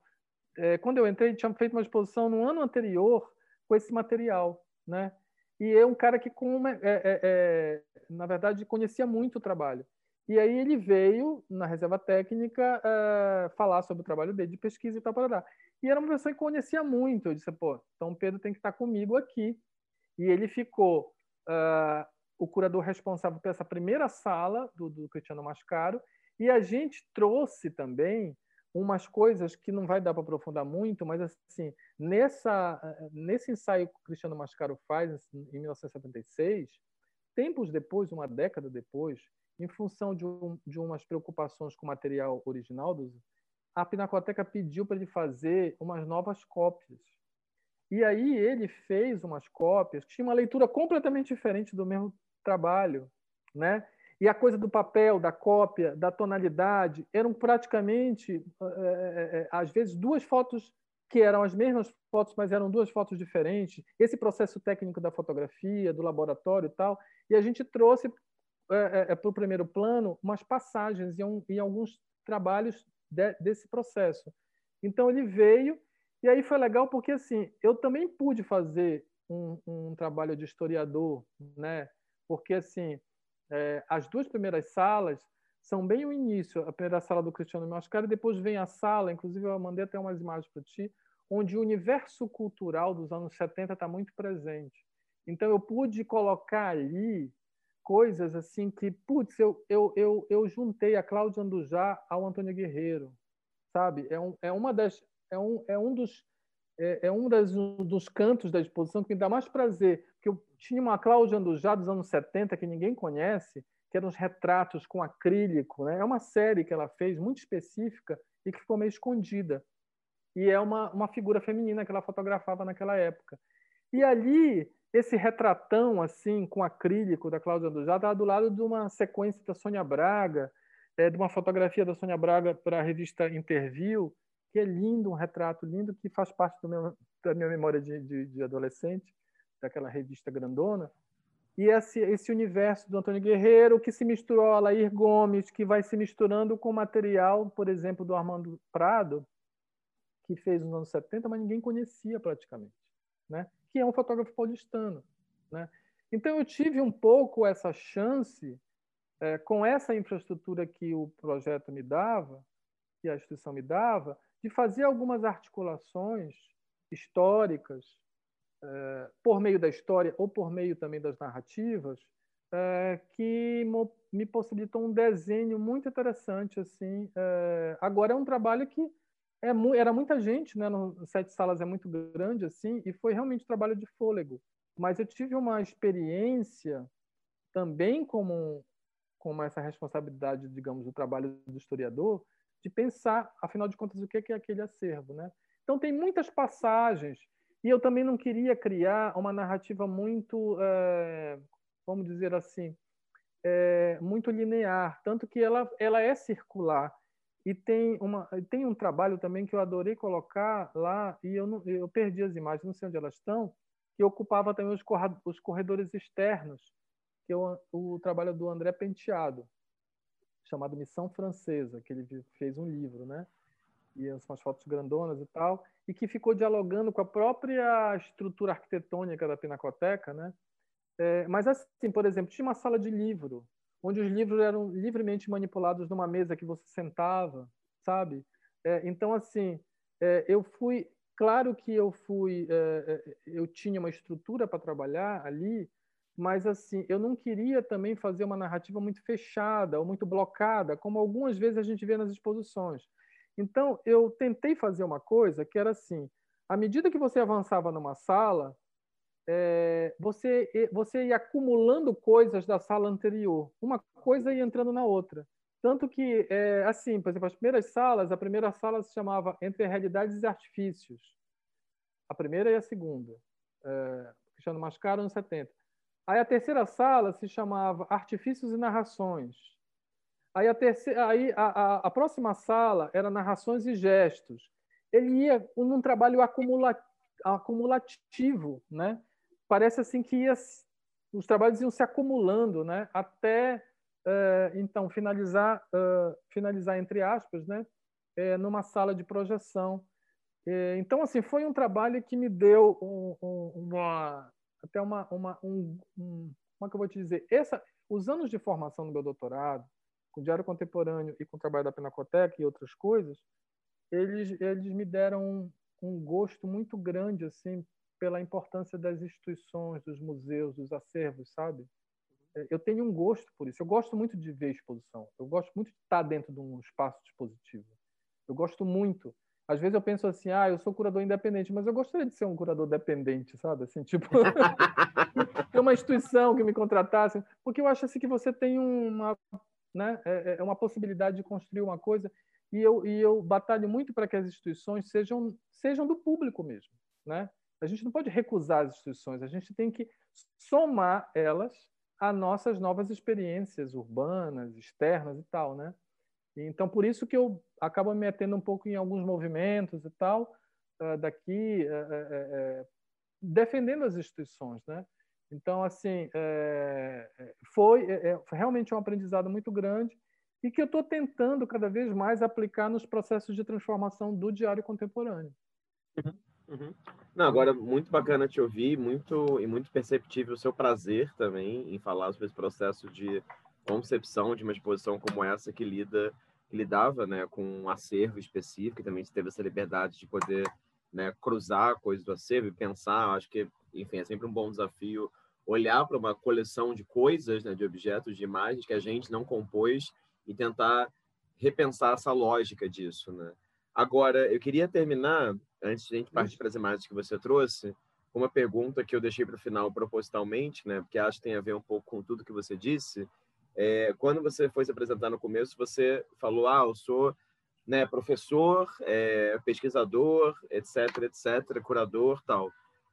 é, quando eu entrei, tinha feito uma exposição no ano anterior com esse material, né? E é um cara que, com, é, é, é, na verdade, conhecia muito o trabalho. E aí ele veio na reserva técnica é, falar sobre o trabalho dele de pesquisa e tal, para E era uma pessoa que conhecia muito. Eu disse, pô, então Pedro tem que estar comigo aqui. E ele ficou uh, o curador responsável por essa primeira sala do, do Cristiano Mascaro. E a gente trouxe também umas coisas que não vai dar para aprofundar muito, mas assim, nessa, nesse ensaio que o Cristiano Mascaro faz em 1976, tempos depois, uma década depois, em função de, um, de umas preocupações com o material original, dos, a Pinacoteca pediu para ele fazer umas novas cópias. E aí ele fez umas cópias que tinha uma leitura completamente diferente do mesmo trabalho, né? E a coisa do papel, da cópia, da tonalidade, eram praticamente, é, é, às vezes, duas fotos que eram as mesmas fotos, mas eram duas fotos diferentes. Esse processo técnico da fotografia, do laboratório e tal. E a gente trouxe para o primeiro plano umas passagens em alguns trabalhos de, desse processo. Então ele veio e aí foi legal porque assim eu também pude fazer um, um trabalho de historiador, né? Porque assim é, as duas primeiras salas são bem o início. A primeira sala do Cristiano Mascaro, e depois vem a sala, inclusive eu mandei até umas imagens para ti, onde o universo cultural dos anos 70 está muito presente. Então eu pude colocar ali coisas assim que, putz, eu, eu, eu, eu juntei a Cláudia Andujá ao Antônio Guerreiro, sabe? É, um, é uma das é um, é um dos é, é um das, um dos cantos da exposição que me dá mais prazer, porque eu tinha uma Cláudia Andujá dos anos 70 que ninguém conhece, que eram os retratos com acrílico. Né? É uma série que ela fez muito específica e que ficou meio escondida. E é uma, uma figura feminina que ela fotografava naquela época. E ali, esse retratão assim com acrílico da Cláudia Andujá estava do lado de uma sequência da Sônia Braga, é, de uma fotografia da Sônia Braga para a revista Interview, que é lindo, um retrato lindo que faz parte meu, da minha memória de, de, de adolescente, daquela revista grandona e esse, esse universo do Antônio Guerreiro, que se misturou a Lair Gomes, que vai se misturando com material, por exemplo, do Armando Prado, que fez nos anos 70, mas ninguém conhecia praticamente, né? que é um fotógrafo paulistano. Né? Então, eu tive um pouco essa chance, é, com essa infraestrutura que o projeto me dava, que a instituição me dava, de fazer algumas articulações históricas, por meio da história ou por meio também das narrativas, eh, que me possibilitou um desenho muito interessante. assim. Eh, agora é um trabalho que é, era muita gente, né? No Sete Salas é muito grande assim, e foi realmente trabalho de fôlego. Mas eu tive uma experiência também como como essa responsabilidade, digamos, do trabalho do historiador, de pensar, afinal de contas, o que é aquele acervo, né? Então tem muitas passagens e eu também não queria criar uma narrativa muito, é, vamos dizer assim, é, muito linear, tanto que ela, ela é circular. E tem, uma, tem um trabalho também que eu adorei colocar lá, e eu, não, eu perdi as imagens, não sei onde elas estão, que ocupava também os, os corredores externos, que é o, o trabalho do André Penteado, chamado Missão Francesa, que ele fez um livro, né? E são as fotos grandonas e tal e que ficou dialogando com a própria estrutura arquitetônica da Pinacoteca, né? É, mas assim, por exemplo, tinha uma sala de livro, onde os livros eram livremente manipulados numa mesa que você sentava, sabe? É, então, assim, é, eu fui, claro que eu fui, é, é, eu tinha uma estrutura para trabalhar ali, mas assim, eu não queria também fazer uma narrativa muito fechada ou muito blocada, como algumas vezes a gente vê nas exposições. Então, eu tentei fazer uma coisa que era assim: à medida que você avançava numa sala, é, você, você ia acumulando coisas da sala anterior, uma coisa ia entrando na outra. Tanto que, é, assim, por exemplo, as primeiras salas, a primeira sala se chamava Entre Realidades e Artifícios. A primeira e a segunda. É, Cristiano Mascaro, anos 70. Aí a terceira sala se chamava Artifícios e Narrações. Aí a, terceira, aí a, a, a próxima sala era narrações e gestos. Ele ia num trabalho acumula, acumulativo, né? Parece assim que ia, os trabalhos iam se acumulando, né? Até uh, então finalizar, uh, finalizar entre aspas, né? É, numa sala de projeção. É, então assim foi um trabalho que me deu um, um, uma até uma, uma um, um, como é que eu vou te dizer? Essa, os anos de formação no meu doutorado com o Diário Contemporâneo e com o trabalho da Pinacoteca e outras coisas, eles, eles me deram um, um gosto muito grande assim pela importância das instituições, dos museus, dos acervos, sabe? Eu tenho um gosto por isso. Eu gosto muito de ver exposição. Eu gosto muito de estar dentro de um espaço expositivo. Eu gosto muito. Às vezes eu penso assim, ah, eu sou curador independente, mas eu gostaria de ser um curador dependente, sabe? Assim, tipo, ter uma instituição que me contratasse, porque eu acho assim que você tem uma né? É, é, é uma possibilidade de construir uma coisa e eu, e eu batalho muito para que as instituições sejam, sejam do público mesmo, né? A gente não pode recusar as instituições, a gente tem que somar elas a nossas novas experiências urbanas, externas e tal, né? Então, por isso que eu acabo me metendo um pouco em alguns movimentos e tal, ah, daqui, eh, eh, eh, defendendo as instituições, né? Então, assim, é, foi, é, foi realmente um aprendizado muito grande e que eu estou tentando cada vez mais aplicar nos processos de transformação do diário contemporâneo. Uhum, uhum. Não, agora muito bacana te ouvir, muito e muito perceptível o seu prazer também em falar sobre esse processo de concepção de uma exposição como essa que lida que lidava, né, com um acervo específico, e também teve essa liberdade de poder né, cruzar coisas do acervo e pensar. Acho que, enfim, é sempre um bom desafio olhar para uma coleção de coisas, né, de objetos, de imagens que a gente não compôs e tentar repensar essa lógica disso, né? Agora, eu queria terminar antes de a gente partir para as imagens que você trouxe, uma pergunta que eu deixei para o final propositalmente, né? Porque acho que tem a ver um pouco com tudo que você disse. É, quando você foi se apresentar no começo, você falou: "Ah, eu sou né, professor, é, pesquisador, etc, etc, curador, tal".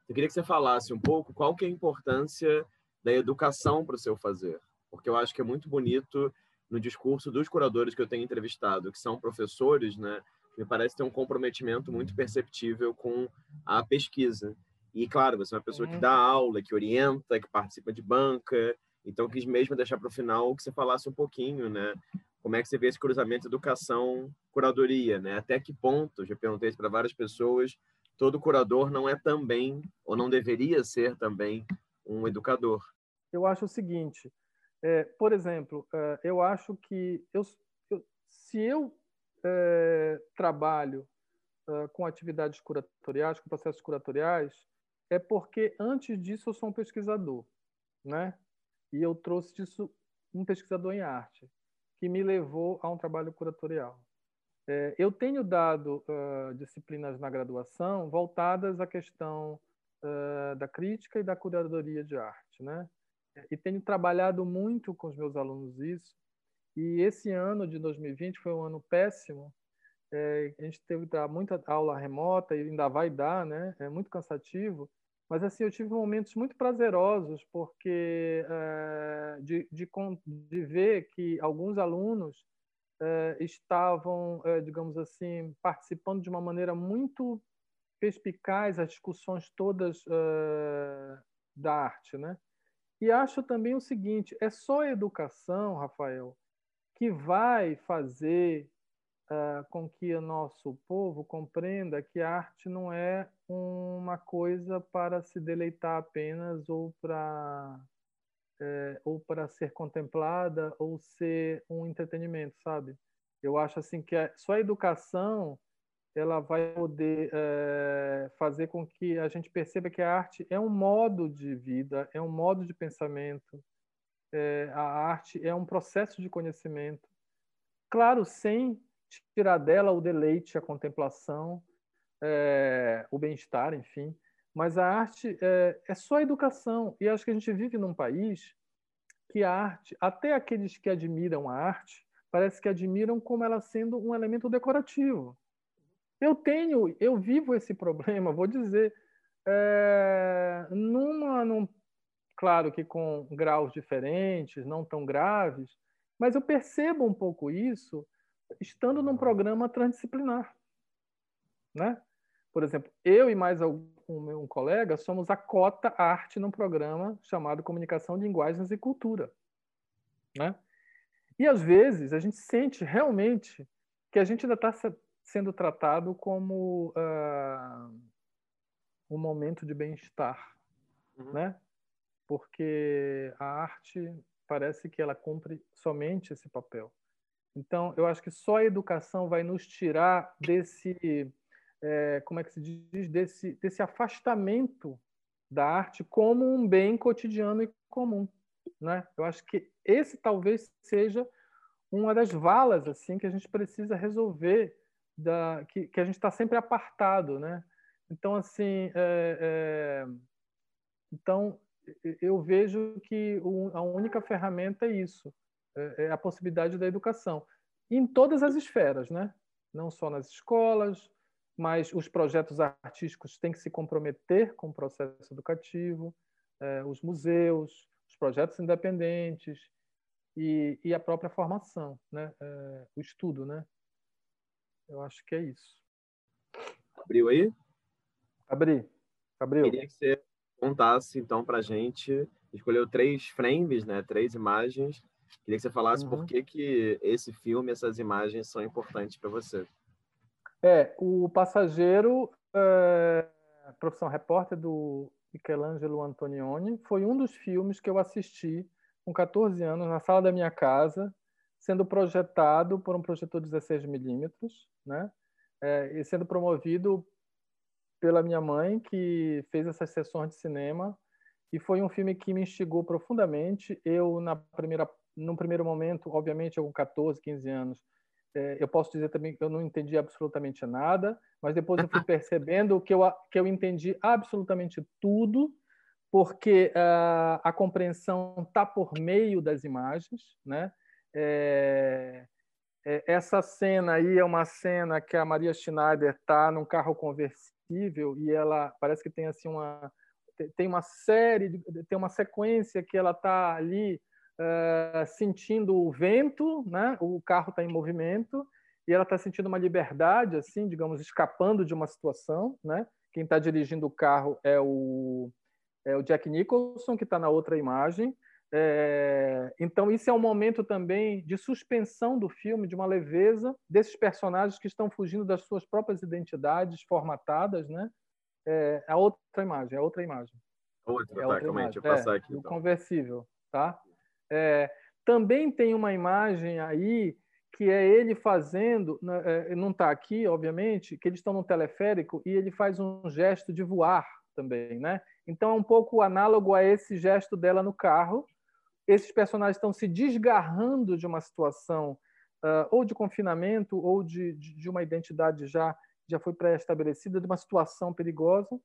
Eu queria que você falasse um pouco qual que é a importância da educação para o seu fazer, porque eu acho que é muito bonito no discurso dos curadores que eu tenho entrevistado, que são professores, né? Me parece ter um comprometimento muito perceptível com a pesquisa. E, claro, você é uma pessoa que uhum. dá aula, que orienta, que participa de banca. Então, quis mesmo deixar para o final que você falasse um pouquinho, né? Como é que você vê esse cruzamento educação-curadoria, né? Até que ponto, já perguntei isso para várias pessoas, todo curador não é também, ou não deveria ser também, um educador. Eu acho o seguinte, é, por exemplo, é, eu acho que eu, eu se eu é, trabalho é, com atividades curatoriais, com processos curatoriais, é porque antes disso eu sou um pesquisador, né? E eu trouxe disso um pesquisador em arte, que me levou a um trabalho curatorial. É, eu tenho dado uh, disciplinas na graduação voltadas à questão uh, da crítica e da curadoria de arte, né? E tenho trabalhado muito com os meus alunos isso. E esse ano de 2020 foi um ano péssimo. É, a gente teve que dar muita aula remota e ainda vai dar, né? É muito cansativo. Mas assim, eu tive momentos muito prazerosos porque é, de, de, de, ver que alguns alunos estavam, é, digamos assim, participando de uma maneira muito perspicaz as discussões todas é, da arte, né? E acho também o seguinte: é só a educação, Rafael, que vai fazer com que o nosso povo compreenda que a arte não é uma coisa para se deleitar apenas ou para é, ou para ser contemplada ou ser um entretenimento, sabe? Eu acho assim que a, só a educação ela vai poder é, fazer com que a gente perceba que a arte é um modo de vida, é um modo de pensamento, é, a arte é um processo de conhecimento. Claro, sem tirar dela o deleite, a contemplação, é, o bem-estar, enfim. Mas a arte é, é só educação. E acho que a gente vive num país que a arte, até aqueles que admiram a arte, parece que admiram como ela sendo um elemento decorativo. Eu tenho, eu vivo esse problema, vou dizer, é, numa, num, claro que com graus diferentes, não tão graves, mas eu percebo um pouco isso estando num programa transdisciplinar, né? Por exemplo, eu e mais um, um colega somos a cota arte num programa chamado Comunicação, Linguagens e Cultura, né? E às vezes a gente sente realmente que a gente ainda está sendo tratado como uh, um momento de bem-estar, uhum. né? Porque a arte parece que ela cumpre somente esse papel. Então, eu acho que só a educação vai nos tirar desse, é, como é que se diz, desse, desse afastamento da arte como um bem cotidiano e comum, né? Eu acho que esse talvez seja uma das valas assim que a gente precisa resolver da que, que a gente está sempre apartado, né? Então assim, é, é, então eu vejo que o, a única ferramenta é isso, é, é a possibilidade da educação em todas as esferas, né? Não só nas escolas, mas os projetos artísticos têm que se comprometer com o processo educativo, é, os museus, os projetos independentes e, e a própria formação, né? É, o estudo, né? Eu acho que é isso. Abriu aí? Abri. Abriu. Queria que você contasse, então, para a gente. Escolheu três frames, né? três imagens. Queria que você falasse uhum. por que, que esse filme, essas imagens são importantes para você. É, o Passageiro, é, profissão repórter do Michelangelo Antonioni, foi um dos filmes que eu assisti com 14 anos na sala da minha casa, sendo projetado por um projetor 16 milímetros, né? É, e sendo promovido pela minha mãe, que fez essas sessões de cinema. E foi um filme que me instigou profundamente. Eu, na primeira, no primeiro momento, obviamente, eu com 14, 15 anos, eu posso dizer também que eu não entendi absolutamente nada, mas depois eu fui percebendo que eu, que eu entendi absolutamente tudo, porque uh, a compreensão está por meio das imagens. Né? É, é, essa cena aí é uma cena que a Maria Schneider está num carro conversível e ela parece que tem assim uma tem uma série de, tem uma sequência que ela está ali uh, sentindo o vento, né? O carro está em movimento e ela está sentindo uma liberdade, assim, digamos, escapando de uma situação, né? Quem está dirigindo o carro é o, é o Jack Nicholson, que está na outra imagem. É, então, isso é um momento também de suspensão do filme, de uma leveza desses personagens que estão fugindo das suas próprias identidades formatadas, né? É a outra imagem, é a outra imagem. Outra, é tá, imagem. Deixa eu passar é, aqui. Então. conversível, tá? É, também tem uma imagem aí que é ele fazendo, né, é, não está aqui, obviamente, que eles estão no teleférico e ele faz um gesto de voar também, né? Então é um pouco análogo a esse gesto dela no carro. Esses personagens estão se desgarrando de uma situação uh, ou de confinamento ou de, de uma identidade já já foi pré-estabelecida, de uma situação perigosa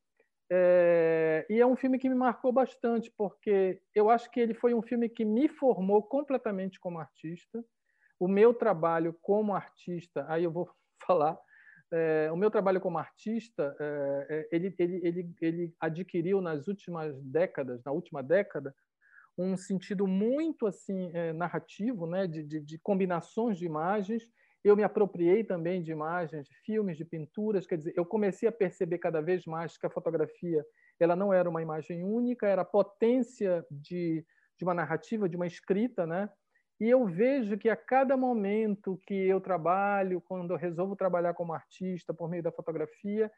é, e é um filme que me marcou bastante, porque eu acho que ele foi um filme que me formou completamente como artista. O meu trabalho como artista, aí eu vou falar, é, o meu trabalho como artista, é, ele, ele, ele, ele adquiriu nas últimas décadas, na última década, um sentido muito assim narrativo, né, de, de, de combinações de imagens eu me apropriei também de imagens, de filmes, de pinturas, quer dizer, eu comecei a perceber cada vez mais que a fotografia ela não era uma imagem única, era a potência de, de uma narrativa, de uma escrita, né? E eu vejo que a cada momento que eu trabalho, quando eu resolvo trabalhar como artista por meio da fotografia,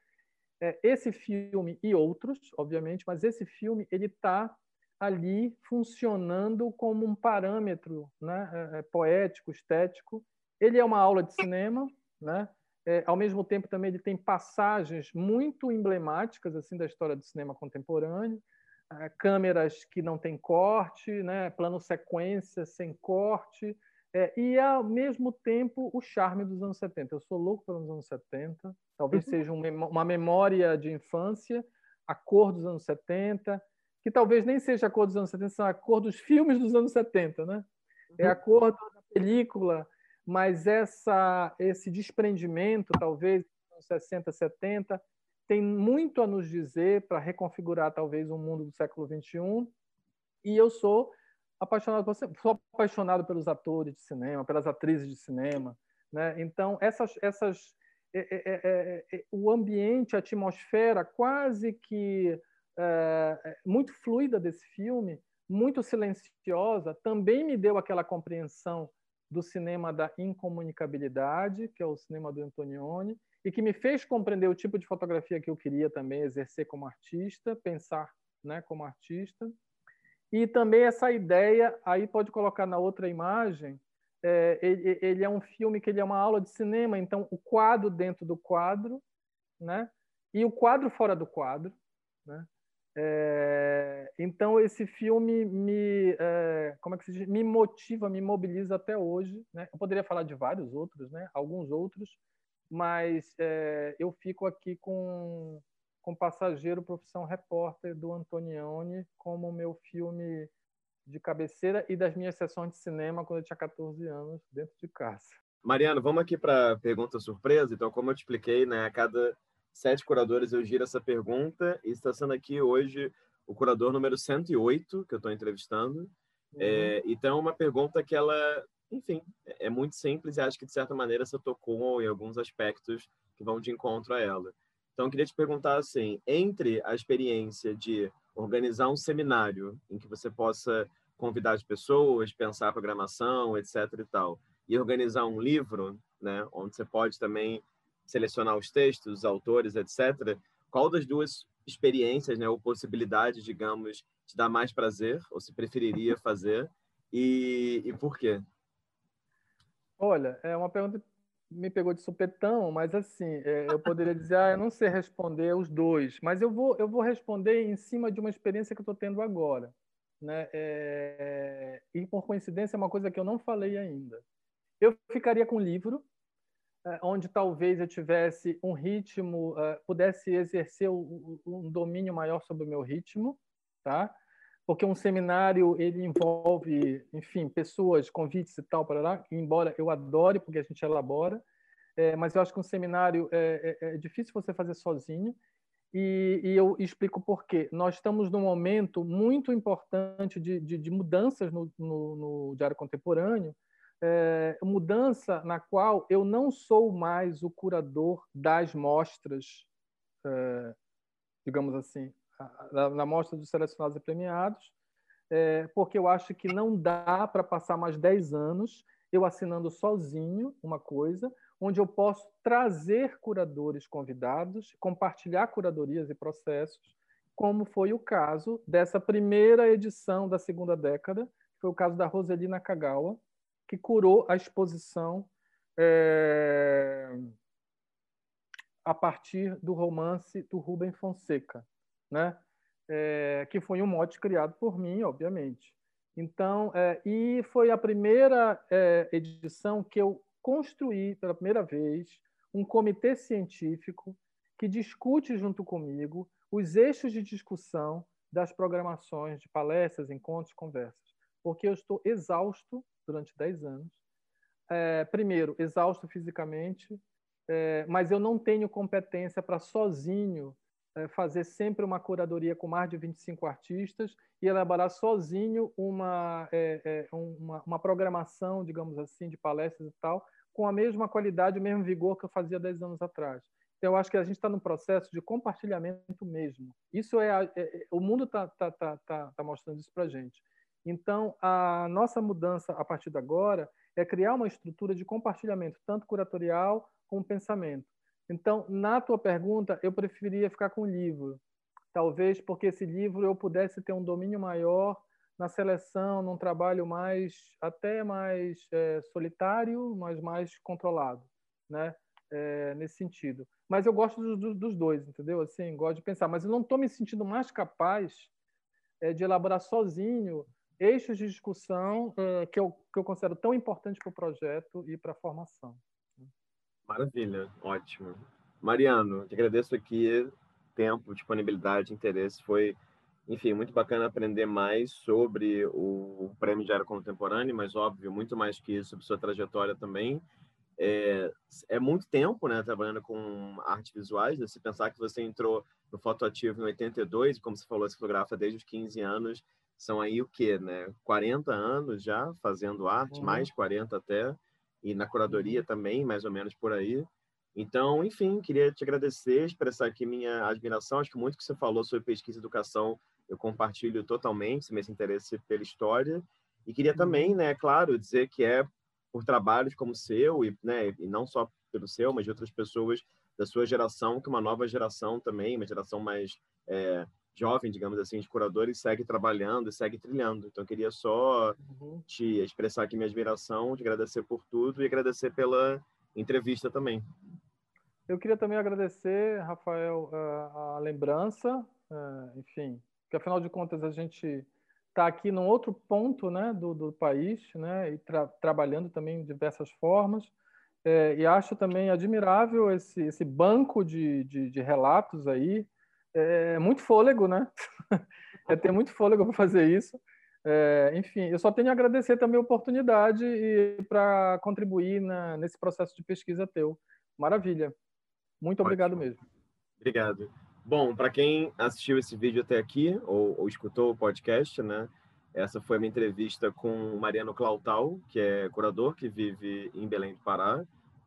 é, esse filme e outros, obviamente, mas esse filme ele está ali funcionando como um parâmetro né, é, é poético, estético, ele é uma aula de cinema, né? É, ao mesmo tempo também ele tem passagens muito emblemáticas assim da história do cinema contemporâneo, é, câmeras que não têm corte, né? plano sequência sem corte, é, e ao mesmo tempo o charme dos anos 70. Eu sou louco pelos anos 70, talvez uhum. seja uma memória de infância, a cor dos anos 70, que talvez nem seja a cor dos anos 70, seja a cor dos filmes dos anos 70, né? É a uhum. cor da película, mas essa, esse desprendimento, talvez, nos 60, 70, tem muito a nos dizer para reconfigurar, talvez, o mundo do século XXI. E eu sou apaixonado, sou apaixonado pelos atores de cinema, pelas atrizes de cinema. Né? Então, essas, essas, é, é, é, é o ambiente, a atmosfera quase que é, muito fluida desse filme, muito silenciosa, também me deu aquela compreensão do cinema da incomunicabilidade, que é o cinema do Antonioni, e que me fez compreender o tipo de fotografia que eu queria também exercer como artista, pensar né, como artista. E também essa ideia, aí pode colocar na outra imagem, é, ele, ele, é um filme que ele é uma aula de cinema, então o quadro dentro do quadro, né? E o quadro fora do quadro, né? É, então esse filme me é, como é que se diz? me motiva, me mobiliza até hoje. Né? Eu poderia falar de vários outros, né? alguns outros, mas é, eu fico aqui com com Passageiro, profissão repórter do Antonioni como meu filme de cabeceira e das minhas sessões de cinema quando eu tinha 14 anos dentro de casa. Mariano, vamos aqui para pergunta surpresa. Então, como eu te expliquei, né, a cada sete curadores eu giro essa pergunta e está sendo aqui hoje o curador número 108 que eu estou entrevistando. Uhum. É, então, é uma pergunta que ela, enfim, é muito simples e acho que, de certa maneira, você tocou em alguns aspectos que vão de encontro a ela. Então, eu queria te perguntar assim, entre a experiência de organizar um seminário em que você possa convidar as pessoas, pensar a programação, etc e tal, e organizar um livro, né, onde você pode também selecionar os textos, os autores, etc. Qual das duas experiências, né, ou possibilidades, digamos, te dá mais prazer, ou se preferiria fazer, e, e por quê? Olha, é uma pergunta que me pegou de supetão, mas assim, é, eu poderia dizer, ah, eu não sei responder os dois, mas eu vou, eu vou responder em cima de uma experiência que eu estou tendo agora. Né? É, e por coincidência, é uma coisa que eu não falei ainda. Eu ficaria com o livro, onde talvez eu tivesse um ritmo, é, pudesse exercer um domínio maior sobre o meu ritmo, tá? Porque um seminário ele envolve, enfim, pessoas, convites e tal para lá, embora eu adore porque a gente elabora, é, mas eu acho que um seminário é, é, é difícil você fazer sozinho. E, e, eu explico por quê. Nós estamos num momento muito importante de, de, de mudanças no, no, no diário contemporâneo, é, mudança na qual eu não sou mais o curador das mostras, é, digamos assim, na, mostra dos selecionados e premiados, é, porque eu acho que não dá para passar mais 10 anos eu assinando sozinho uma coisa, onde eu posso trazer curadores convidados, compartilhar curadorias e processos, como foi o caso dessa primeira edição da segunda década, foi o caso da Roselina Kagawa, que curou a exposição é, a partir do romance do Rubem Fonseca, né? É, que foi um mote criado por mim, obviamente. Então, é, e foi a primeira é, edição que eu construí pela primeira vez um comitê científico que discute junto comigo os eixos de discussão das programações de palestras, encontros, conversas, porque eu estou exausto durante 10 anos. É, primeiro, exausto fisicamente, é, mas eu não tenho competência para sozinho é, fazer sempre uma curadoria com mais de 25 artistas e elaborar sozinho uma, é, é, uma, uma, programação, digamos assim, de palestras e tal, com a mesma qualidade, o mesmo vigor que eu fazia 10 anos atrás. Então, eu acho que a gente está num processo de compartilhamento mesmo. Isso é, a, é, o mundo está tá, tá, tá, tá mostrando isso para gente. Então, a nossa mudança a partir de agora é criar uma estrutura de compartilhamento, tanto curatorial como pensamento. Então, na tua pergunta, eu preferia ficar com o livro. Talvez porque esse livro eu pudesse ter um domínio maior na seleção, num trabalho mais até mais é, solitário, mas mais controlado, né? É, nesse sentido. Mas eu gosto dos, dois, entendeu? Assim, gosto de pensar. Mas eu não estou me sentindo mais capaz é, de elaborar sozinho eixos de discussão uh, que, eu, que eu considero tão importante para o projeto e para a formação. Maravilha, ótimo. Mariano, te agradeço aqui tempo, disponibilidade, interesse. Foi, enfim, muito bacana aprender mais sobre o Prêmio de Área Contemporânea, mas óbvio, muito mais que isso, sobre sua trajetória também. É, é muito tempo, né, trabalhando com artes visuais. Né? Se pensar que você entrou no Fotoativo em 82, como você falou, você fotografa desde os 15 anos, são aí o quê, né? 40 anos já fazendo arte, uhum. mais 40 até, e na curadoria uhum. também, mais ou menos por aí. Então, enfim, queria te agradecer, expressar aqui minha admiração. Acho que muito que você falou sobre pesquisa e educação eu compartilho totalmente, esse interesse pela história. E queria também, uhum. né, claro, dizer que é por trabalhos como o seu, e, né, e não só pelo seu, mas de outras pessoas da sua geração, que uma nova geração também, uma geração mais é, jovem, digamos assim, de curadores, segue trabalhando e segue trilhando. Então, eu queria só uhum. te expressar aqui minha admiração, te agradecer por tudo e agradecer pela entrevista também. Eu queria também agradecer, Rafael, a, lembrança, é, enfim, que afinal de contas a gente está aqui num outro ponto né, do, do país, né, e tra trabalhando também de diversas formas. É, e acho também admirável esse, esse banco de, de, de relatos aí, é muito fôlego, né? é ter muito fôlego para fazer isso. É, enfim, eu só tenho a agradecer também a oportunidade e para contribuir na, nesse processo de pesquisa teu. Maravilha. Muito Ótimo. obrigado mesmo. Obrigado. Bom, para quem assistiu esse vídeo até aqui ou, ou, escutou o podcast, né? Essa foi a minha entrevista com o Mariano Clautal, que é curador que vive em Belém do Pará.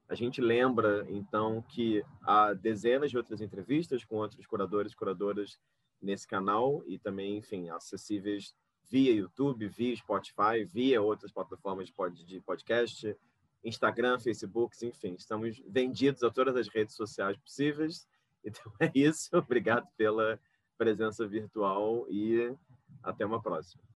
A gente lembra, então, que há dezenas de outras entrevistas com outros curadores e curadoras nesse canal e também, enfim, acessíveis via YouTube, via Spotify, via outras plataformas de podcast, Instagram, Facebook, enfim, estamos vendidos a todas as redes sociais possíveis. Então é isso. Obrigado pela presença virtual e até uma próxima.